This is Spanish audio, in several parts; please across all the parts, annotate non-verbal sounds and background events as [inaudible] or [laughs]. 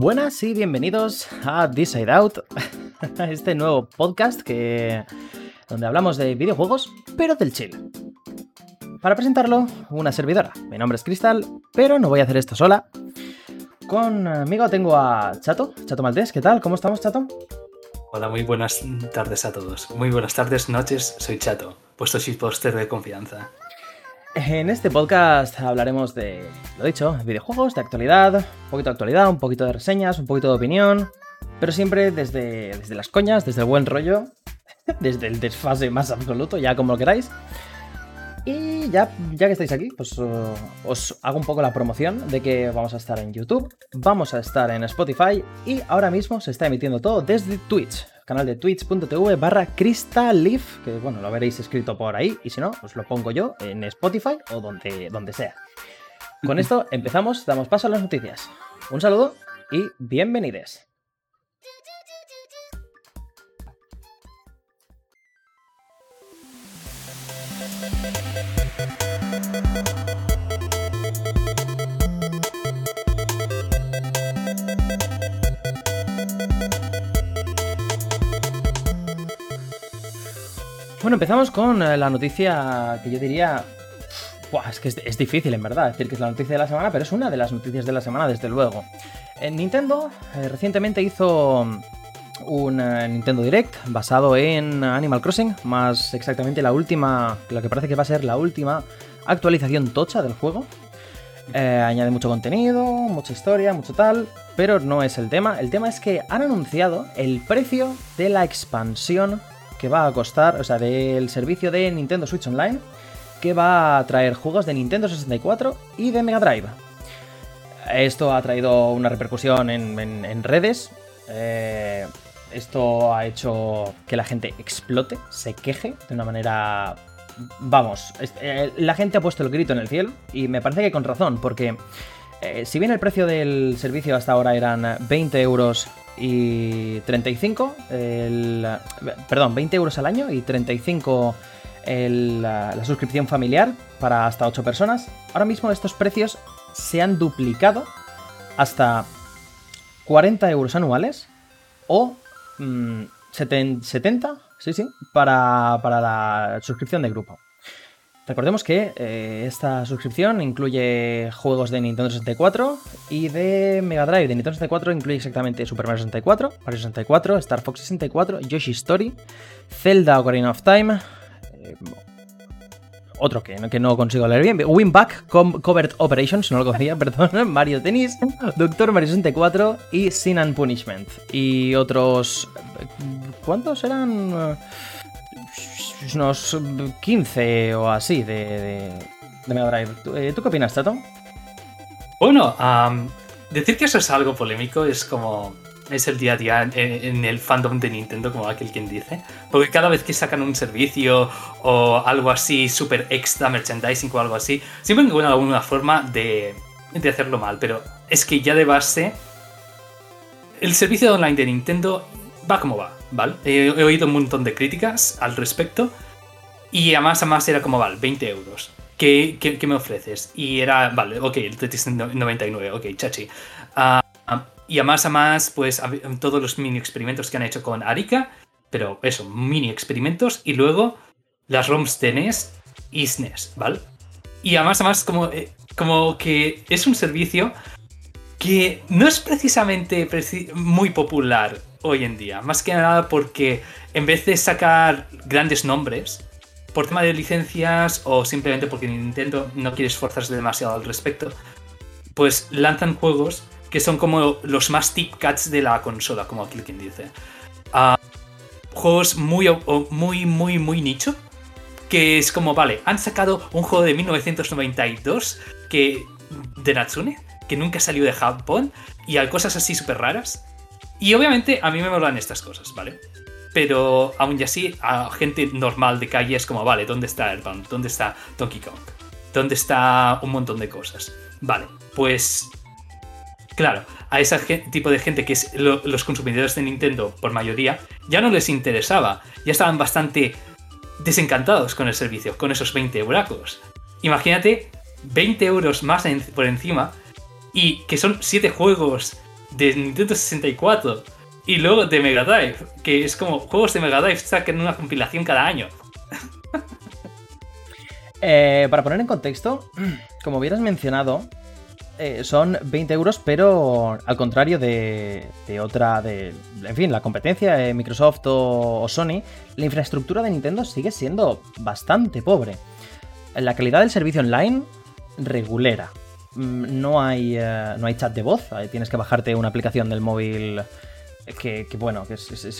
buenas y bienvenidos a This Side Out, [laughs] este nuevo podcast que donde hablamos de videojuegos, pero del chill. Para presentarlo, una servidora. Mi nombre es Cristal, pero no voy a hacer esto sola. Conmigo tengo a Chato, Chato Maltés. ¿Qué tal? ¿Cómo estamos, Chato? Hola, muy buenas tardes a todos. Muy buenas tardes, noches. Soy Chato, puesto shitposter de confianza. En este podcast hablaremos de, lo dicho, videojuegos, de actualidad, un poquito de actualidad, un poquito de reseñas, un poquito de opinión, pero siempre desde, desde las coñas, desde el buen rollo, [laughs] desde el desfase más absoluto, ya como lo queráis. Y ya, ya que estáis aquí, pues os hago un poco la promoción de que vamos a estar en YouTube, vamos a estar en Spotify y ahora mismo se está emitiendo todo desde Twitch canal de twitch.tv barra crystalleaf, que bueno, lo veréis escrito por ahí, y si no, os lo pongo yo en Spotify o donde, donde sea. Con esto empezamos, damos paso a las noticias. Un saludo y bienvenidos. Bueno, empezamos con eh, la noticia que yo diría. es que es, difícil en verdad decir que es la noticia de la semana, pero es una de las noticias de la semana, desde luego. En Nintendo eh, recientemente hizo un eh, Nintendo Direct basado en Animal Crossing, más exactamente la última, lo que parece que va a ser la última actualización tocha del juego. añade mucho contenido, mucha historia, mucho tal, pero no es el tema. El tema es que han anunciado el precio de la expansión que va a costar, o sea, del servicio de Nintendo Switch Online, que va a traer juegos de Nintendo 64 y de Mega Drive. Esto ha traído una repercusión en, redes. Eh, esto ha hecho que la gente explote, se queje de una manera... Vamos, eh, la gente ha puesto el grito en el cielo y me parece que con razón, porque eh, si bien el precio del servicio hasta ahora eran 20 euros y 35, el, perdón, 20 euros al año y 35 la, la, suscripción familiar para hasta 8 personas. Ahora mismo estos precios se han duplicado hasta 40 euros anuales o 70, mm, sí, para, para la suscripción de grupo. Recordemos que eh, esta suscripción incluye juegos de Nintendo 64 y de Mega Drive. De Nintendo 64 incluye exactamente Super Mario 64, Mario 64, Star Fox 64, Yoshi Story, Zelda Ocarina of Time, eh, otro que, que, no consigo leer bien, Winback Covered Operations, no lo conocía, [laughs] perdón, Mario Tennis, Doctor Mario 64 y Sin and Punishment. Y otros... ¿Cuántos eran? Unos 15 o así de, Mega Drive. Eh, ¿Tú, qué opinas, Tato? Bueno, decir que eso es algo polémico es como. Es el día a día en, el fandom de Nintendo, como aquel quien dice. Porque cada vez que sacan un servicio o algo así, super extra merchandising o algo así, siempre encuentran alguna forma de, de hacerlo mal. Pero es que ya de base, el servicio online de Nintendo va como va. ¿vale? He, oído un montón de críticas al respecto. Y además, además era como, vale, 20 euros. ¿Qué, qué, me ofreces? Y era, vale, ok, el Tetris 99, ok, chachi. Uh, y además, además, pues todos los mini experimentos que han hecho con Arika, pero eso, mini experimentos, y luego las ROMs de NES y SNES, ¿vale? Y además, además, como, eh, como que es un servicio que no es precisamente muy popular hoy en día. Más que nada porque en vez de sacar grandes nombres, por tema de licencias o simplemente porque Nintendo no quiere esforzarse demasiado al respecto, pues lanzan juegos que son como los más tip cats de la consola, como aquí quien dice. Ah, juegos muy, muy, muy, muy nicho. Que es como, vale, han sacado un juego de 1992 que, de Natsune, que nunca salió de Japón, y hay cosas así súper raras. Y obviamente a mí me molan estas cosas, ¿vale? Pero aún así, a gente normal de calle es como, vale, ¿dónde está Earthbound? ¿Dónde está Donkey Kong? ¿Dónde está un montón de cosas? Vale, pues claro, a ese tipo de gente que es los consumidores de Nintendo por mayoría, ya no les interesaba, ya estaban bastante desencantados con el servicio, con esos 20 euracos. Imagínate 20 euros más por encima y que son 7 juegos de Nintendo 64 y luego de Mega Drive, que es como juegos de Mega Drive sacan una compilación cada año. Eh, para poner en contexto, [clears throat] como hubieras mencionado, eh, son 20 euros, pero al contrario de, otra, de, en fin, la competencia de Microsoft o, Sony, la infraestructura de Nintendo sigue siendo bastante pobre. La calidad del servicio online, regulera. Mm, no hay, eh, no hay chat de voz, tienes que bajarte una aplicación del móvil que, bueno, que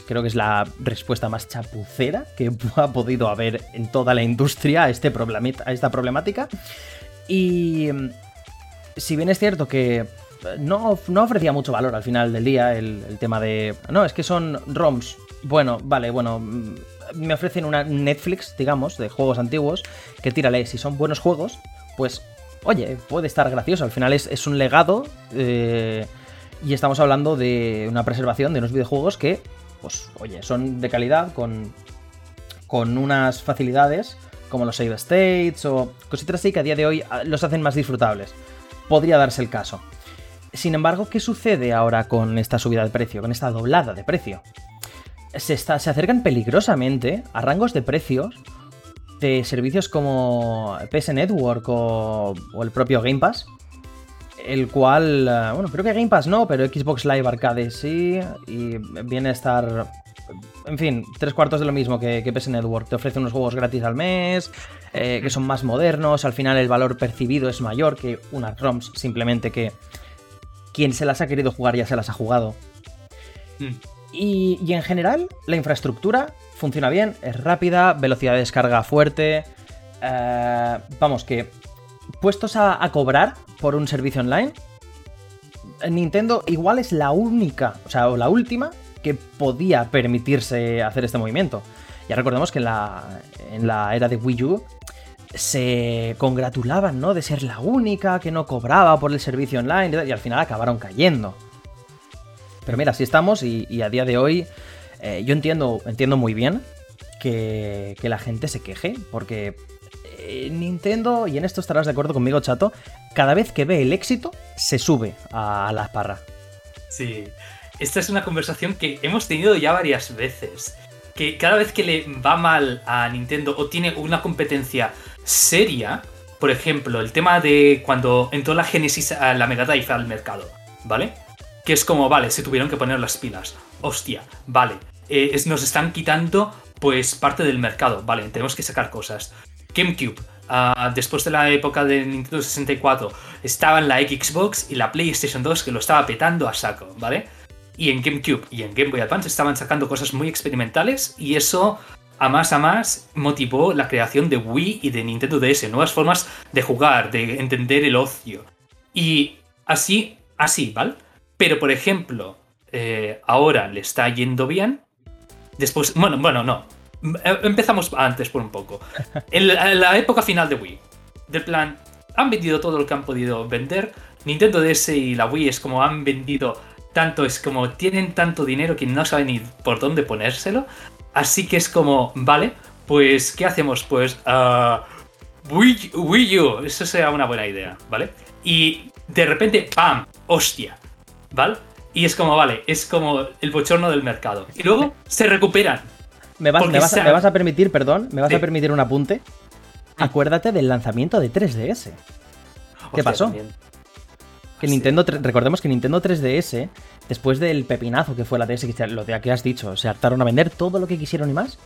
creo que es la respuesta más chapucera que [laughs] ha podido haber en toda la industria a, este a esta problemática. Y si bien es cierto que no, ofrecía mucho valor al final del día el, tema de... No, es que son ROMs. Bueno, vale, bueno, mm, me ofrecen una Netflix, digamos, de juegos antiguos, que tírale, si son buenos juegos, pues, oye, puede estar gracioso. Al final es, un legado eh, y estamos hablando de una preservación de unos videojuegos que, pues, oye, son de calidad, con, con unas facilidades como los save states o cositas así que a día de hoy ah, los hacen más disfrutables podría darse el caso. Sin embargo, ¿qué sucede ahora con esta subida de precio, con esta doblada de precio? Se, se acercan peligrosamente a rangos de precios de servicios como PS Network o, el propio Game Pass, el cual, eh, bueno, creo que Game Pass no, pero Xbox Live Arcade sí, y viene a estar, en fin, tres cuartos de lo mismo que, que PS Network. Te ofrece unos juegos gratis al mes, eh, que son más modernos, al final el valor percibido es mayor que unas ROMs, simplemente que quien se las ha querido jugar ya se las ha jugado. Mm. Y, en general, la infraestructura funciona bien, es rápida, velocidad de descarga fuerte. Eh, vamos, que puestos a, cobrar por un servicio online, Nintendo igual es la única, o sea, o la última que podía permitirse hacer este movimiento. Ya recordemos que en la, en la era de Wii U se congratulaban, ¿no? De ser la única que no cobraba por el servicio online y al final acabaron cayendo. Pero mira, así estamos y, a día de hoy eh, yo entiendo, entiendo muy bien que, la gente se queje, porque eh, Nintendo, y en esto estarás de acuerdo conmigo, chato, cada vez que ve el éxito, se sube a la parra. Sí, esta es una conversación que hemos tenido ya varias veces. Que cada vez que le va mal a Nintendo o tiene una competencia seria, por ejemplo, el tema de cuando entró la Genesis a la Mega Drive al mercado, ¿vale? Que es como, vale, se tuvieron que poner las pilas. Hostia, vale. Eh, nos están quitando, pues, parte del mercado, vale, tenemos que sacar cosas. GameCube, uh, después de la época de Nintendo 64, estaba en la Xbox y la PlayStation 2 que lo estaba petando a saco, ¿vale? Y en GameCube y en Game Boy Advance estaban sacando cosas muy experimentales y eso a más a más motivó la creación de Wii y de Nintendo DS, nuevas formas de jugar, de entender el ocio. Y así, así, ¿vale? Pero por ejemplo, eh, ahora le está yendo bien. Después, bueno, bueno, no. Eh, empezamos antes por un poco. [laughs] En la, época final de Wii, del plan, han vendido todo lo que han podido vender. Nintendo DS y la Wii es como han vendido tanto, es como tienen tanto dinero que no saben ni por dónde ponérselo. Así que es como, vale, pues, ¿qué hacemos? Pues, uh, Wii, U, eso será una buena idea, ¿vale? Y de repente, ¡pam! ¡Hostia! ¿Vale? Y es como, vale, es como el bochorno del mercado. Y luego se recuperan. ¿Me vas, a, permitir, perdón, me vas a permitir un apunte? Mm. Acuérdate del lanzamiento de 3DS. ¿Qué pasó? Que Nintendo, recordemos que Nintendo 3DS después del pepinazo que fue la DS, lo de que has dicho, se hartaron a vender todo lo que quisieron y más,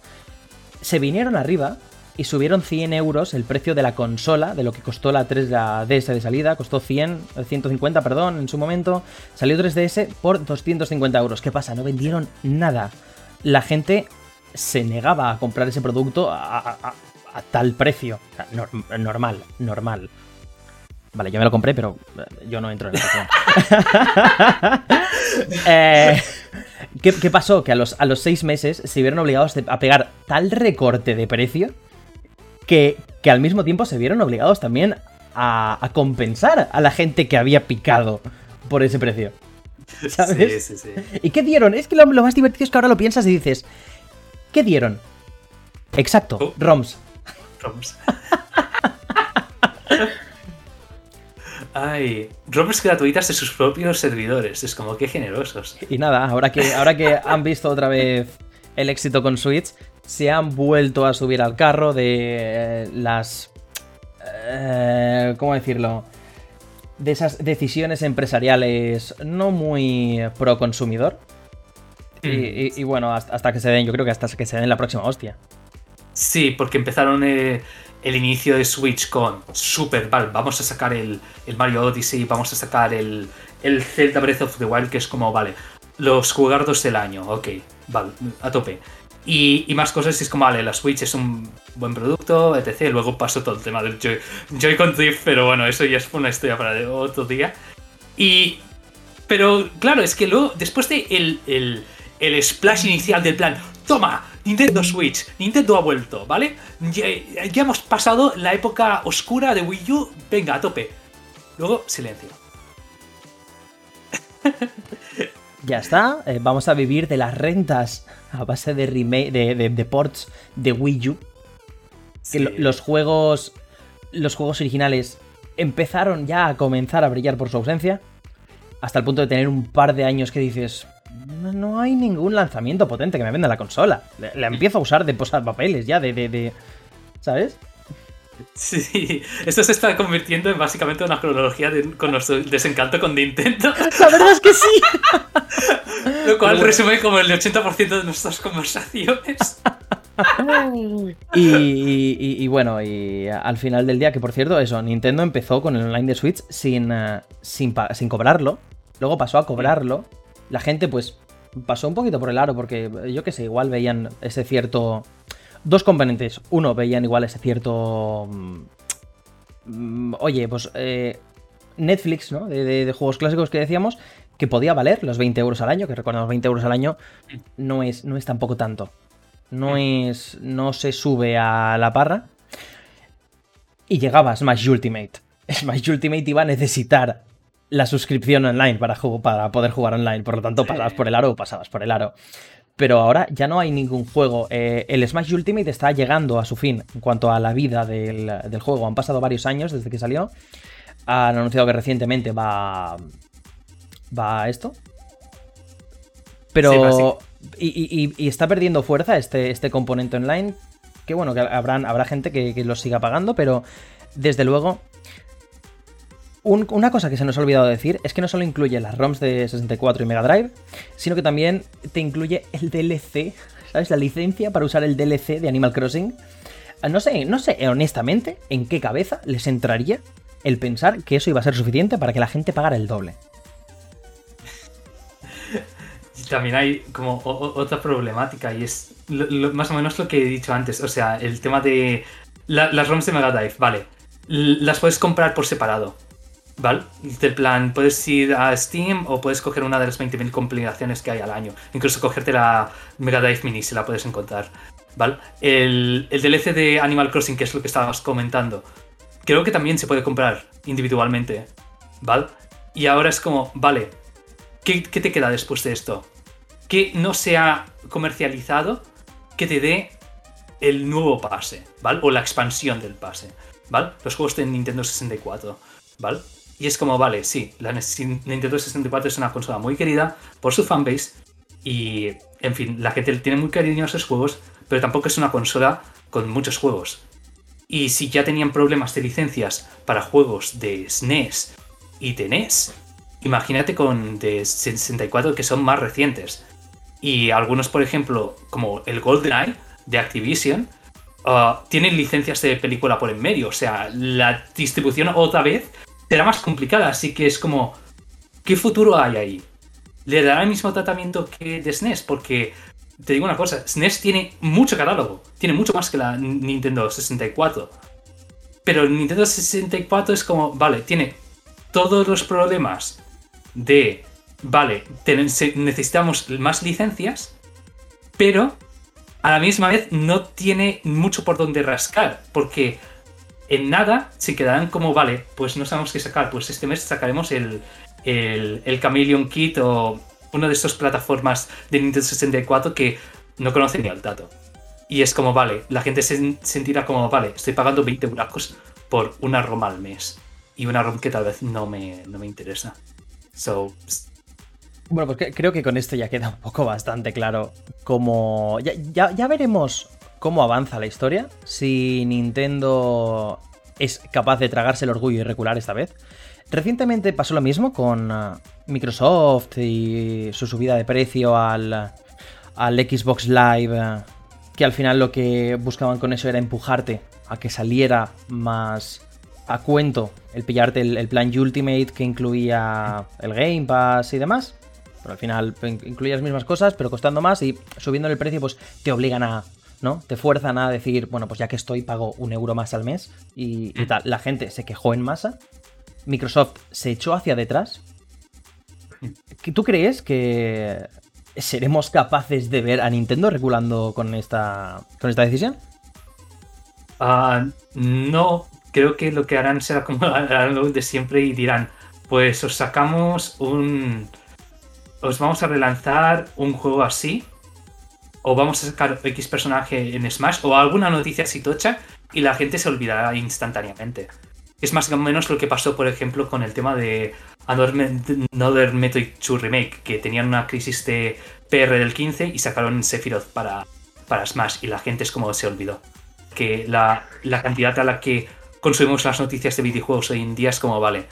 se vinieron arriba y subieron 100 euros el precio de la consola, de lo que costó la 3 DS de salida, costó 100, 150, perdón, en su momento, salió 3DS por 250 euros. ¿Qué pasa? No vendieron nada. La gente se negaba a comprar ese producto a, tal precio. normal, normal. Vale, yo me lo compré, pero eh, yo no entro en la [laughs] eh, ¿qué, pasó? Que a los, a los seis meses se vieron obligados a pegar tal recorte de precio que, al mismo tiempo se vieron obligados también a, compensar a la gente que había picado por ese precio. [laughs] ¿Sabes? Sí, sí, sí. ¿Y qué dieron? Es que lo, más divertido es que ahora lo piensas y dices, ¿qué dieron? Exacto, oh. ROMs. ROMs. [laughs] Ay, ROMs gratuitas de sus propios servidores. Es como que generosos. Y nada, ahora que, ahora que han visto otra vez el éxito con Switch, se han vuelto a subir al carro de las... Eh, ¿Cómo decirlo? De esas decisiones empresariales no muy pro consumidor. Y, Mm. y- y bueno, hasta, hasta que se den, yo creo que hasta que se den la próxima hostia. Sí, porque empezaron eh, el inicio de Switch con Super, vale, vamos a sacar el, el Mario Odyssey, vamos a sacar el, el Zelda Breath of the Wild, que es como, vale, los jugardos del año, ok, vale, a tope. Y, más cosas, y es como, vale, la Switch es un buen producto, etc. Luego pasó todo el tema del Joy- Joy-Con Drift, pero bueno, eso ya es una historia para otro día. Y. Pero claro, es que luego, después de el, el, el splash inicial del plan, toma, Nintendo Switch, Nintendo ha vuelto, ¿vale? Ya, ya hemos pasado la época oscura de Wii U, venga, a tope. Luego, silencio. [laughs] Ya está, eh, vamos a vivir de las rentas a base de, remake, de, de- de ports de Wii U. Que lo- los juegos. Los juegos originales empezaron ya a comenzar a brillar por su ausencia. Hasta el punto de tener un par de años que dices. No, no hay ningún lanzamiento potente que me venda la consola. La, la empiezo a usar de posar papeles ya, de, de, de- ¿Sabes? Sí, esto se está convirtiendo en básicamente una cronología de- con nuestro desencanto con Nintendo, La verdad es que sí. [laughs] lo cual bueno. resume como el 80% de nuestras conversaciones. [laughs] Y, y- y bueno, y al final del día, que por cierto, eso, Nintendo empezó con el online de Switch sin, eh, sin, sin cobrarlo. Luego pasó a cobrarlo. La gente, pues, pasó un poquito por el aro, porque yo qué sé, igual veían ese cierto. Dos componentes. Uno, veían igual ese cierto. mm, mm, Oye, pues. eh, Netflix, ¿no? De, de- de juegos clásicos que decíamos, que podía valer los 20 euros al año, que recordamos 20 euros al año, no es, no es tampoco tanto. No es. No se sube a la parra. Y llegaba Smash Ultimate. [laughs] Smash Ultimate iba a necesitar la suscripción online para, para poder jugar online. Por lo tanto, pasabas por el aro o pasabas por el aro. Pero ahora ya no hay ningún juego. Eh, el Smash Ultimate está llegando a su fin en cuanto a la vida del, del juego. Han pasado varios años desde que salió. Han anunciado que recientemente va. Va a esto. Pero. Sí, va así. y, y- y- y está perdiendo fuerza este, este componente online. Que bueno, que habrán, habrá gente que, que lo siga pagando, pero desde luego. Un- una cosa que se nos ha olvidado decir es que no solo incluye las ROMs de 64 y Mega Drive, sino que también te incluye el DLC, ¿sabes? La licencia para usar el DLC de Animal Crossing. Ah, No sé, no sé honestamente en qué cabeza les entraría el pensar que eso iba a ser suficiente para que la gente pagara el doble. También hay como otra problemática y es más o menos lo que he dicho antes. O sea, el tema de la- las ROMs de Mega Drive, vale. Las puedes comprar por separado, ¿vale? De plan, puedes ir a Steam o puedes coger una de las 20.000 compilaciones que hay al año. Incluso cogerte la Mega Drive Mini si la puedes encontrar, ¿vale? El, el DLC de Animal Crossing, que es lo que estabas comentando, creo que también se puede comprar individualmente, ¿vale? Y ahora es como, vale, ¿qué, qué te queda después de esto? Que no sea comercializado, que te dé el nuevo pase, ¿vale? O la expansión del pase, ¿vale? Los juegos de Nintendo 64, ¿vale? Y es como, vale, sí, la Nintendo 64 es una consola muy querida por su fanbase y, en fin, la gente tiene muy cariño a esos juegos, pero tampoco es una consola con muchos juegos. Y si ya tenían problemas de licencias para juegos de SNES y de NES, imagínate con de 64 que son más recientes. Y algunos, por ejemplo, como el GoldenEye de Activision, ah, tienen licencias de película por en medio. O sea, la distribución otra vez será más complicada. Así que es como, ¿qué futuro hay ahí? ¿Le dará el mismo tratamiento que de SNES? Porque te digo una cosa, SNES tiene mucho catálogo. Tiene mucho más que la Nintendo 64. Pero Nintendo 64 es como, vale, tiene todos los problemas de, vale, necesitamos más licencias, pero a la misma vez no tiene mucho por donde rascar, porque en nada se quedarán como, vale, pues no sabemos qué sacar, pues este mes sacaremos el, el, el Chameleon Kit o una de estas plataformas de Nintendo 64 que no conoce ni al dato. Y es como, vale, la gente se sentirá como, vale, estoy pagando 20 buracos por una Roma al mes. y una ROM que tal vez no me, no me interesa. So, bueno, pues creo que con esto ya queda un poco bastante claro cómo... Ya, ya, veremos cómo avanza la historia, si Nintendo es capaz de tragarse el orgullo y recular esta vez. Recientemente pasó lo mismo con uh, Microsoft y su subida de precio al, Xbox Live, uh, que al final lo que buscaban con eso era empujarte a que saliera más a cuento el pillarte el, plan Ultimate que incluía el Game Pass y demás. Pero al final incluye las mismas cosas, pero costando más y subiendo el precio, pues te obligan a. ¿no? Te fuerzan a decir, bueno, pues ya que estoy, pago un euro más al mes y, y tal. La gente se quejó en masa. Microsoft se echó hacia detrás. ¿Tú crees que seremos capaces de ver a Nintendo reculando con esta, con esta decisión? Ah, no, creo que lo que harán será como [laughs] lo de siempre y dirán, pues os sacamos un... Os vamos a relanzar un juego así, o vamos a sacar X personaje en Smash, o alguna noticia así tocha, y la gente se olvidará instantáneamente. Es más o menos lo que pasó, por ejemplo, con el tema de Another Metroid 2 Remake, que tenían una crisis de PR del 15 y sacaron Sephiroth para, para Smash, y la gente es como se olvidó. Que la, la cantidad a la que consumimos las noticias de videojuegos hoy en día es como, vale,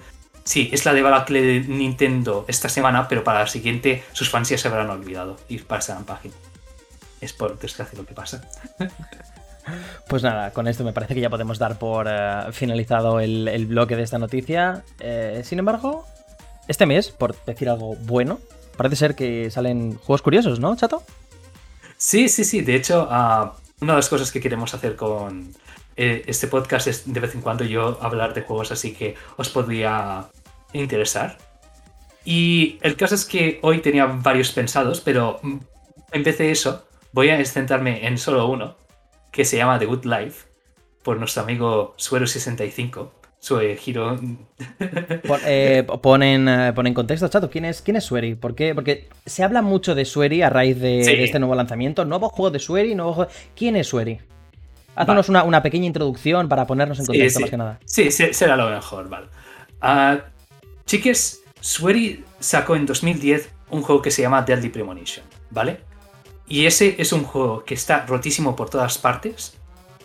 sí, es la de Balacle de Nintendo esta semana, pero para la siguiente sus fans ya se habrán olvidado y pasarán página. Es por desgracia lo que pasa. [laughs] Pues nada, con esto me parece que ya podemos dar por eh, finalizado el, bloque de esta noticia. Eh, sin embargo, este mes, por decir algo bueno, parece ser que salen juegos curiosos, ¿no, chato? Sí, sí, sí. De hecho, ah, una de las cosas que queremos hacer con, eh, este podcast es de vez en cuando yo hablar de juegos así que os podría interesar. Y el caso es que hoy tenía varios pensados, pero en vez de eso, voy a centrarme en solo uno, que se llama The Good Life, por nuestro amigo Suero65. Su giro. [laughs] Eh, ponen, eh, en contexto, chato, ¿quién es, quién es Sueri? ¿Por qué? Porque se habla mucho de Sueri a raíz de, este nuevo lanzamiento. Nuevo juego de Sueri, nuevo juego... ¿Quién es Sueri? Haznos una, pequeña introducción para ponernos en contexto más que nada. Sí, será lo mejor, vale. Uh, chiques, Swery sacó en 2010 un juego que se llama Deadly Premonition, ¿vale? Y ese es un juego que está rotísimo por todas partes,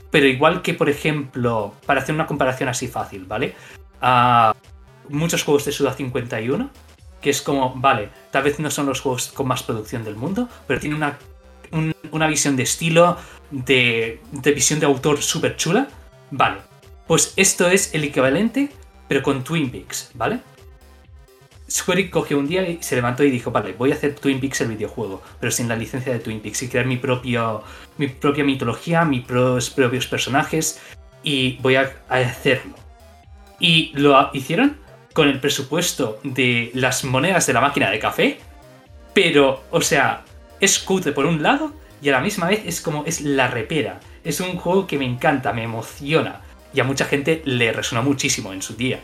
pero igual que, por ejemplo, para hacer una comparación así fácil, ¿vale? Uh, muchos juegos de Suda 51, que es como, vale, tal vez no son los juegos con más producción del mundo, pero tiene una una visión de estilo, de, visión de autor súper chula. Vale, pues esto es el equivalente, pero con Twin Peaks, ¿vale? Square cogió un día y se levantó y dijo, vale, voy a hacer Twin Peaks el videojuego, pero sin la licencia de Twin Peaks y crear mi, mi propia mitología, mis propios personajes y voy a, a hacerlo. Y lo hicieron con el presupuesto de las monedas de la máquina de café, pero, o sea, es cutre por un lado y a la misma vez es como es la repera. Es un juego que me encanta, me emociona y a mucha gente le resonó muchísimo en su día.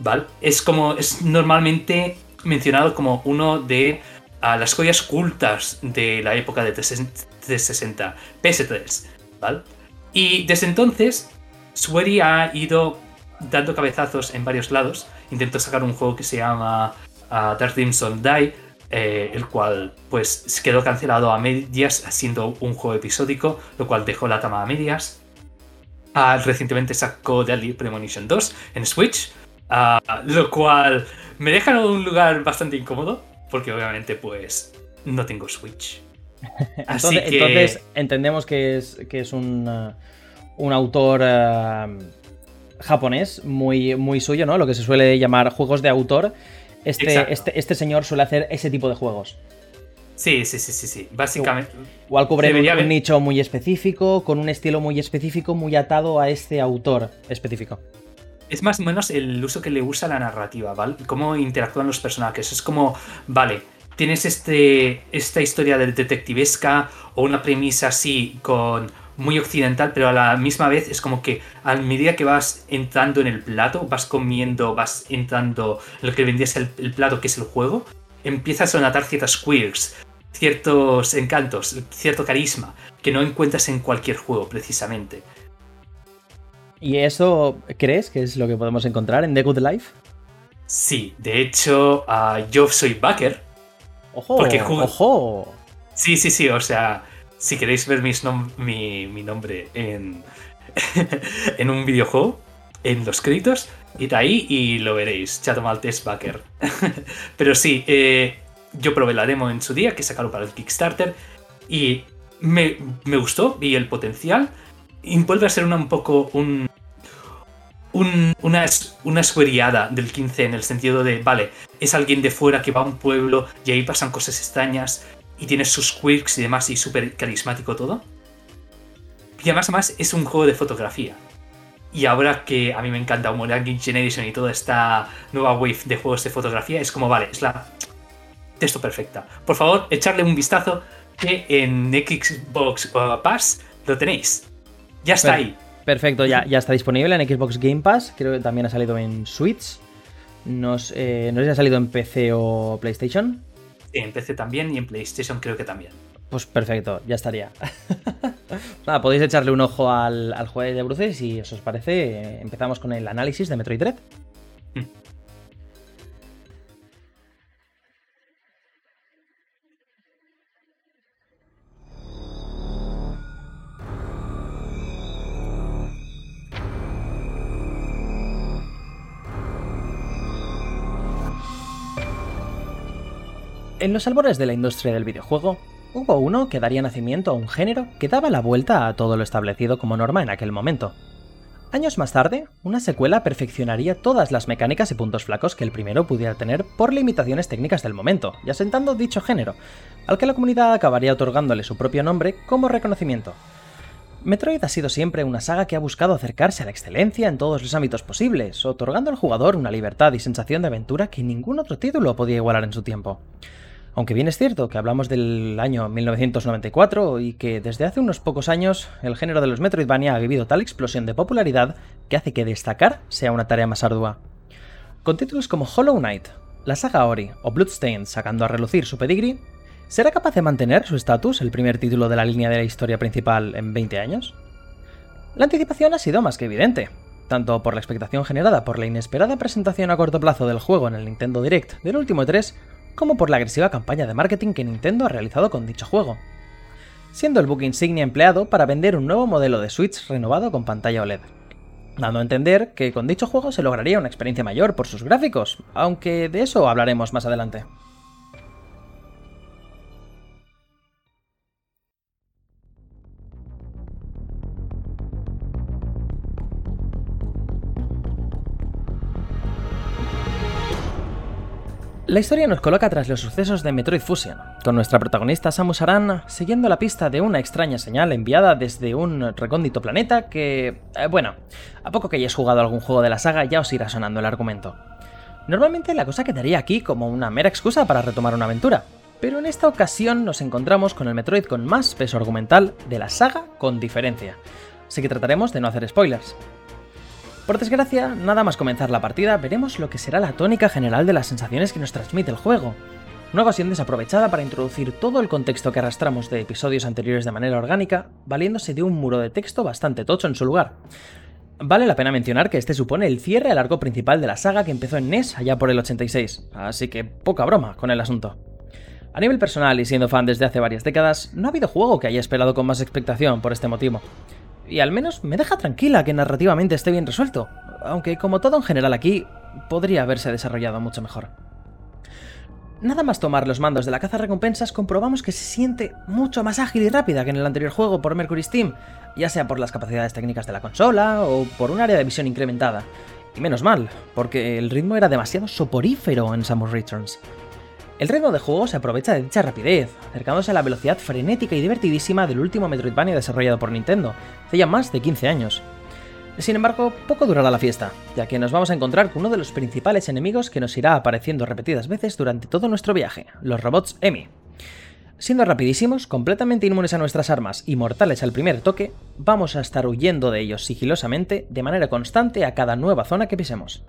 ¿Vale? Es como es normalmente mencionado como uno de las joyas cultas de la época de 360, PS3, ¿vale? Y desde entonces, Swery ha ido dando cabezazos en varios lados. Intentó sacar un juego que se llama Dark Crimson Die, eh, el cual pues quedó cancelado a medias siendo un juego episódico, lo cual dejó la tama a medias. Ah, recientemente sacó Deadly Premonition 2 en Switch, ah, lo cual me deja en un lugar bastante incómodo, porque obviamente pues no tengo Switch. [laughs] Así entonces, entendemos que es, que es un, uh, un autor uh, japonés muy, muy suyo, ¿no? Lo que se suele llamar juegos de autor este, este, este, señor suele hacer ese tipo de juegos. Sí, sí, sí, sí, sí. Básicamente. Igual cubre un, un, nicho muy específico, con un estilo muy específico, muy atado a este autor específico. Es más o menos el uso que le usa la narrativa, ¿vale? Cómo interactúan los personajes. Es como, vale, tienes este, esta historia del detectivesca o una premisa así con muy occidental, pero a la misma vez es como que a medida que vas entrando en el plato, vas comiendo, vas entrando en lo que vendría el, el plato, que es el juego, empiezas a notar ciertas quirks, ciertos encantos, cierto carisma que no encuentras en cualquier juego precisamente. ¿Y eso crees que es lo que podemos encontrar en The Good Life? Sí, de hecho, ah, yo soy backer. ¡Ojo! Porque ¡Ojo! Sí, sí, sí, o sea, si queréis ver mi, mi, nombre en, [laughs] en un videojuego, en los créditos, id ahí y lo veréis, Chato Maltese Backer. [laughs] Pero sí, eh, yo probé la demo en su día, que sacaron para el Kickstarter, y me, gustó, vi el potencial, y vuelve a ser un poco un, una, una del 15 en el sentido de, vale, es alguien de fuera que va a un pueblo y ahí pasan cosas extrañas y tiene sus quirks y demás y súper carismático todo. Y además, además es un juego de fotografía. Y ahora que a mí me encanta Unreal Generation y toda esta nueva wave de juegos de fotografía, es como, vale, es la texto perfecta. Por favor, echarle un vistazo que en Xbox Pass lo tenéis. Ya está ahí. Perfecto, ya, ya está disponible en Xbox Game Pass. Creo que también ha salido en Switch. Nos, eh, no sé si ha salido en PC o PlayStation. Sí, en PC también y en PlayStation creo que también. Pues perfecto, ya estaría. [laughs] Nada, podéis echarle un ojo al, al juego de Bruces y si os parece, eh, empezamos con el análisis de Metroid Dread. Mm. En los albores de la industria del videojuego, hubo uno que daría nacimiento a un género que daba la vuelta a todo lo establecido como norma en aquel momento. Años más tarde, una secuela perfeccionaría todas las mecánicas y puntos flacos que el primero pudiera tener por limitaciones técnicas del momento, y asentando dicho género, al que la comunidad acabaría otorgándole su propio nombre como reconocimiento. Metroid ha sido siempre una saga que ha buscado acercarse a la excelencia en todos los ámbitos posibles, otorgando al jugador una libertad y sensación de aventura que ningún otro título podía igualar en su tiempo. Aunque bien es cierto que hablamos del año 1994 y que desde hace unos pocos años el género de los Metroidvania ha vivido tal explosión de popularidad que hace que destacar sea una tarea más ardua. Con títulos como Hollow Knight, la saga Ori o Bloodstained sacando a relucir su pedigree, ¿será capaz de mantener su estatus el primer título de la línea de la historia principal en 20 años? La anticipación ha sido más que evidente, tanto por la expectación generada por la inesperada presentación a corto plazo del juego en el Nintendo Direct del último 3 como por la agresiva campaña de marketing que Nintendo ha realizado con dicho juego, siendo el book insignia empleado para vender un nuevo modelo de Switch renovado con pantalla OLED, dando a entender que con dicho juego se lograría una experiencia mayor por sus gráficos, aunque de eso hablaremos más adelante. La historia nos coloca tras los sucesos de Metroid Fusion, con nuestra protagonista Samus Aran siguiendo la pista de una extraña señal enviada desde un recóndito planeta que, eh, bueno, a poco que hayáis jugado algún juego de la saga ya os irá sonando el argumento. Normalmente la cosa quedaría aquí como una mera excusa para retomar una aventura, pero en esta ocasión nos encontramos con el Metroid con más peso argumental de la saga con diferencia, así que trataremos de no hacer spoilers. Por desgracia, nada más comenzar la partida, veremos lo que será la tónica general de las sensaciones que nos transmite el juego. Una ocasión desaprovechada para introducir todo el contexto que arrastramos de episodios anteriores de manera orgánica, valiéndose de un muro de texto bastante tocho en su lugar. Vale la pena mencionar que este supone el cierre al arco principal de la saga que empezó en NES allá por el 86, así que poca broma con el asunto. A nivel personal y siendo fan desde hace varias décadas, no ha habido juego que haya esperado con más expectación por este motivo y al menos me deja tranquila que narrativamente esté bien resuelto, aunque como todo en general aquí, podría haberse desarrollado mucho mejor. Nada más tomar los mandos de la caza recompensas, comprobamos que se siente mucho más ágil y rápida que en el anterior juego por Mercury Steam, ya sea por las capacidades técnicas de la consola o por un área de visión incrementada. Y menos mal, porque el ritmo era demasiado soporífero en Samus Returns. El ritmo de juego se aprovecha de dicha rapidez, acercándose a la velocidad frenética y divertidísima del último Metroidvania desarrollado por Nintendo, hace ya más de 15 años. Sin embargo, poco durará la fiesta, ya que nos vamos a encontrar con uno de los principales enemigos que nos irá apareciendo repetidas veces durante todo nuestro viaje, los robots EMI. Siendo rapidísimos, completamente inmunes a nuestras armas y mortales al primer toque, vamos a estar huyendo de ellos sigilosamente de manera constante a cada nueva zona que pisemos.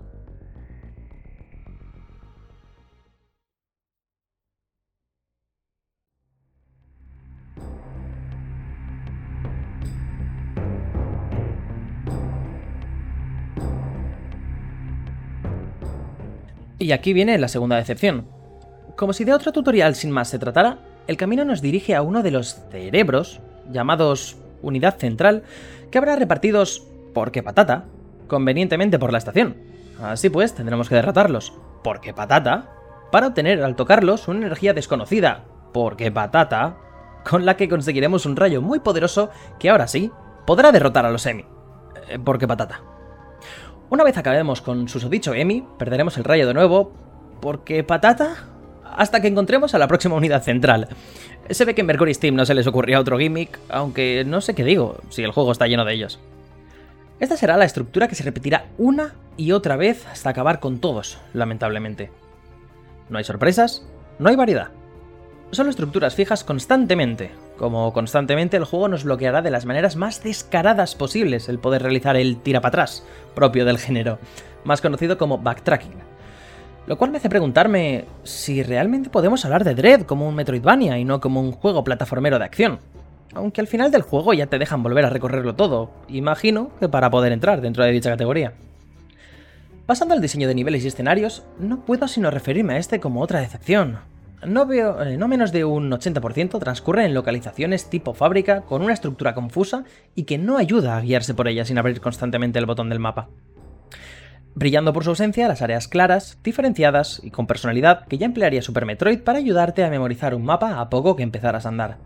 Y aquí viene la segunda decepción. Como si de otro tutorial sin más se tratara, el camino nos dirige a uno de los cerebros, llamados Unidad Central, que habrá repartidos, porque patata, convenientemente por la estación. Así pues, tendremos que derrotarlos, porque patata, para obtener al tocarlos una energía desconocida, porque patata, con la que conseguiremos un rayo muy poderoso que ahora sí podrá derrotar a los Emi. Eh, porque patata. Una vez acabemos con susodicho Emi, perderemos el rayo de nuevo, porque patata, hasta que encontremos a la próxima unidad central. Se ve que en Mercury Steam no se les ocurría otro gimmick, aunque no sé qué digo, si el juego está lleno de ellos. Esta será la estructura que se repetirá una y otra vez hasta acabar con todos, lamentablemente. No hay sorpresas, no hay variedad. Solo estructuras fijas constantemente, como constantemente el juego nos bloqueará de las maneras más descaradas posibles el poder realizar el tira para atrás, propio del género, más conocido como backtracking. Lo cual me hace preguntarme si realmente podemos hablar de Dread como un Metroidvania y no como un juego plataformero de acción. Aunque al final del juego ya te dejan volver a recorrerlo todo, imagino que para poder entrar dentro de dicha categoría. Pasando al diseño de niveles y escenarios, no puedo sino referirme a este como otra decepción, eh, no menos de un 80% transcurre en localizaciones tipo fábrica con una estructura confusa y que no ayuda a guiarse por ella sin abrir constantemente el botón del mapa. Brillando por su ausencia las áreas claras, diferenciadas y con personalidad que ya emplearía Super Metroid para ayudarte a memorizar un mapa a poco que empezaras a andar.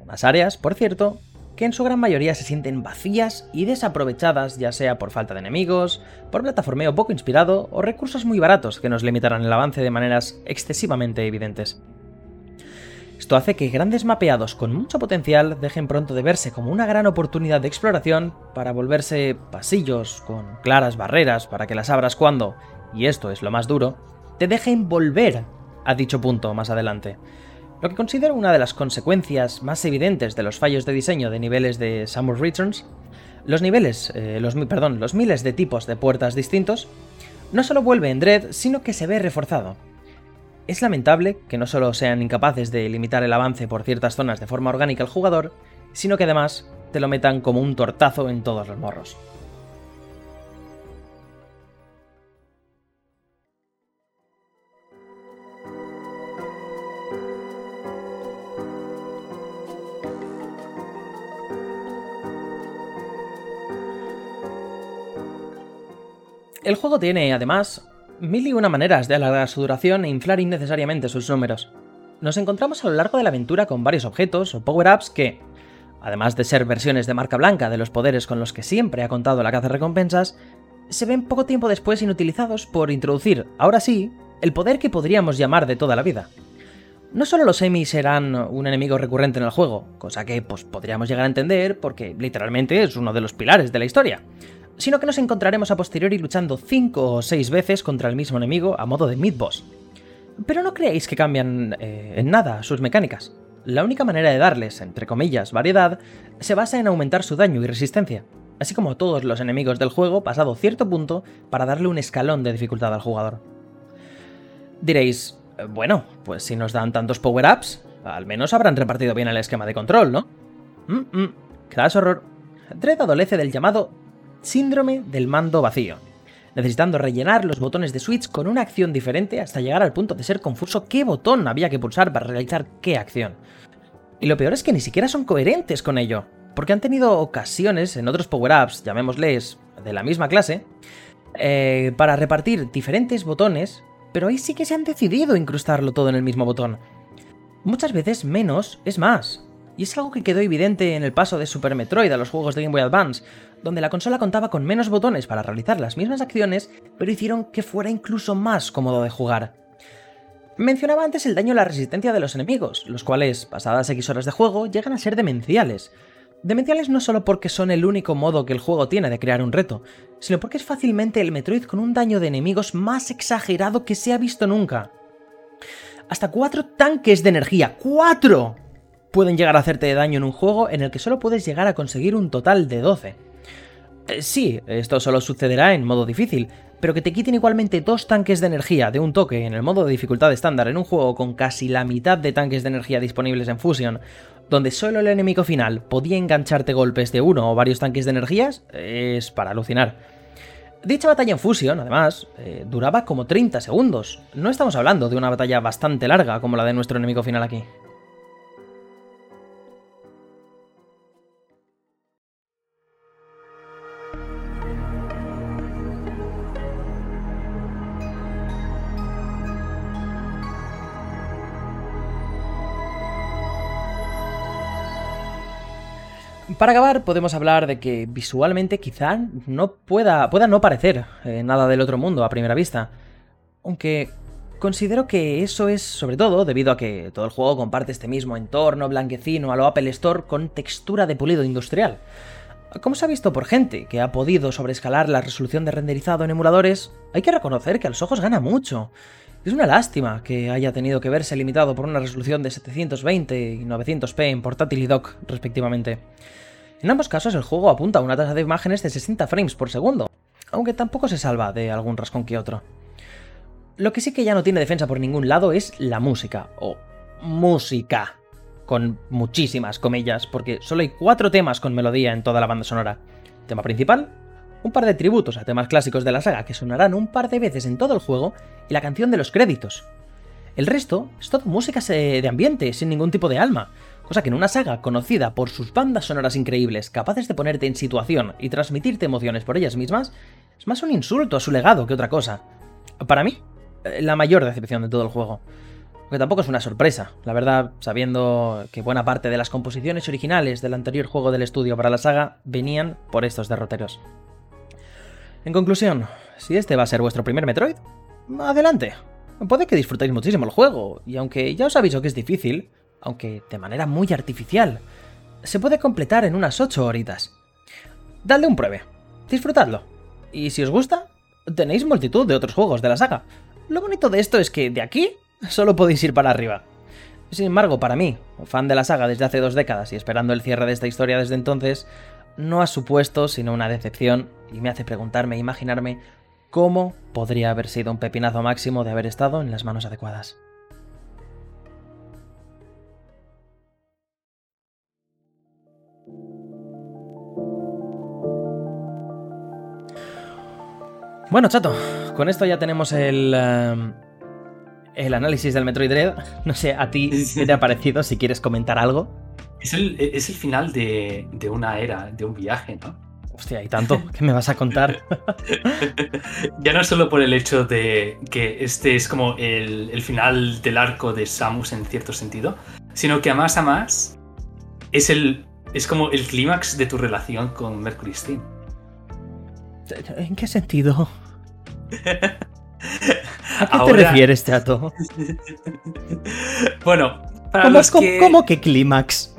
Unas áreas, por cierto, que en su gran mayoría se sienten vacías y desaprovechadas, ya sea por falta de enemigos, por plataformeo poco inspirado o recursos muy baratos que nos limitarán el avance de maneras excesivamente evidentes. Esto hace que grandes mapeados con mucho potencial dejen pronto de verse como una gran oportunidad de exploración para volverse pasillos con claras barreras para que las abras cuando, y esto es lo más duro, te dejen volver a dicho punto más adelante. Lo que considero una de las consecuencias más evidentes de los fallos de diseño de niveles de Samus Returns, los niveles, eh, perdón, los miles de tipos de puertas distintos, no solo vuelve en Dread, sino que se ve reforzado. Es lamentable que no solo sean incapaces de limitar el avance por ciertas zonas de forma orgánica al jugador, sino que además te lo metan como un tortazo en todos los morros. El juego tiene, además, mil y una maneras de alargar su duración e inflar innecesariamente sus números. Nos encontramos a lo largo de la aventura con varios objetos o power-ups que, además de ser versiones de marca blanca de los poderes con los que siempre ha contado la caza recompensas, se ven poco tiempo después inutilizados por introducir, ahora sí, el poder que podríamos llamar de toda la vida. No solo los emis serán un enemigo recurrente en el juego, cosa que pues, podríamos llegar a entender porque literalmente es uno de los pilares de la historia, sino que nos encontraremos a posteriori luchando 5 o 6 veces contra el mismo enemigo a modo de mid-boss. Pero no creéis que cambian eh, en nada sus mecánicas. La única manera de darles, entre comillas, variedad, se basa en aumentar su daño y resistencia, así como todos los enemigos del juego pasado cierto punto para darle un escalón de dificultad al jugador. Diréis, bueno, pues si nos dan tantos power-ups, al menos habrán repartido bien el esquema de control, ¿no? Mmm, mmm, horror. Dread adolece del llamado síndrome del mando vacío, necesitando rellenar los botones de Switch con una acción diferente hasta llegar al punto de ser confuso qué botón había que pulsar para realizar qué acción. Y lo peor es que ni siquiera son coherentes con ello, porque han tenido ocasiones en otros power-ups, llamémosles de la misma clase, eh, para repartir diferentes botones, pero ahí sí que se han decidido incrustarlo todo en el mismo botón. Muchas veces menos es más, y es algo que quedó evidente en el paso de Super Metroid a los juegos de Game Boy Advance, donde la consola contaba con menos botones para realizar las mismas acciones, pero hicieron que fuera incluso más cómodo de jugar. Mencionaba antes el daño y la resistencia de los enemigos, los cuales, pasadas X horas de juego, llegan a ser demenciales. Demenciales no solo porque son el único modo que el juego tiene de crear un reto, sino porque es fácilmente el Metroid con un daño de enemigos más exagerado que se ha visto nunca. Hasta cuatro tanques de energía. ¡Cuatro! Pueden llegar a hacerte daño en un juego en el que solo puedes llegar a conseguir un total de 12. Eh, sí, esto solo sucederá en modo difícil, pero que te quiten igualmente dos tanques de energía de un toque en el modo de dificultad estándar en un juego con casi la mitad de tanques de energía disponibles en Fusion, donde solo el enemigo final podía engancharte golpes de uno o varios tanques de energías, es para alucinar. Dicha batalla en Fusion, además, eh, duraba como 30 segundos. No estamos hablando de una batalla bastante larga como la de nuestro enemigo final aquí. Para acabar, podemos hablar de que visualmente quizá no pueda, pueda no parecer eh, nada del otro mundo a primera vista. Aunque considero que eso es sobre todo debido a que todo el juego comparte este mismo entorno blanquecino a lo Apple Store con textura de pulido industrial. Como se ha visto por gente que ha podido sobreescalar la resolución de renderizado en emuladores, hay que reconocer que a los ojos gana mucho. Es una lástima que haya tenido que verse limitado por una resolución de 720 y 900p en portátil y dock, respectivamente. En ambos casos el juego apunta a una tasa de imágenes de 60 frames por segundo, aunque tampoco se salva de algún rascón que otro. Lo que sí que ya no tiene defensa por ningún lado es la música, o música, con muchísimas comillas, porque solo hay cuatro temas con melodía en toda la banda sonora. Tema principal, un par de tributos a temas clásicos de la saga que sonarán un par de veces en todo el juego, y la canción de los créditos. El resto es todo música de ambiente, sin ningún tipo de alma, cosa que en una saga conocida por sus bandas sonoras increíbles, capaces de ponerte en situación y transmitirte emociones por ellas mismas, es más un insulto a su legado que otra cosa. Para mí, eh, la mayor decepción de todo el juego. Aunque tampoco es una sorpresa, la verdad, sabiendo que buena parte de las composiciones originales del anterior juego del estudio para la saga venían por estos derroteros. En conclusión, si este va a ser vuestro primer Metroid, adelante. Puede que disfrutéis muchísimo el juego, y aunque ya os aviso que es difícil, aunque de manera muy artificial. Se puede completar en unas 8 horitas. Dadle un pruebe, disfrutadlo. Y si os gusta, tenéis multitud de otros juegos de la saga. Lo bonito de esto es que de aquí solo podéis ir para arriba. Sin embargo, para mí, fan de la saga desde hace dos décadas y esperando el cierre de esta historia desde entonces, no ha supuesto sino una decepción y me hace preguntarme e imaginarme cómo podría haber sido un pepinazo máximo de haber estado en las manos adecuadas. Bueno, chato, con esto ya tenemos el, em, el análisis del Metroid Dread. [laughs] No sé, a ti qué te ha parecido, si quieres comentar algo. Es el, final de, una era, de un viaje, ¿no? Hostia, ¿y tanto? ¿Qué me vas a contar? [laughs] [laughs] ya no solo por el hecho de que este es como el, el, final del arco de Samus en cierto sentido, sino que a más a más es, el, es como el clímax de tu relación con Mercury Steam. ¿En qué sentido? ¿A qué te refieres, chato? [laughs] bueno, para ¿Cómo, los que... ¿Cómo que clímax?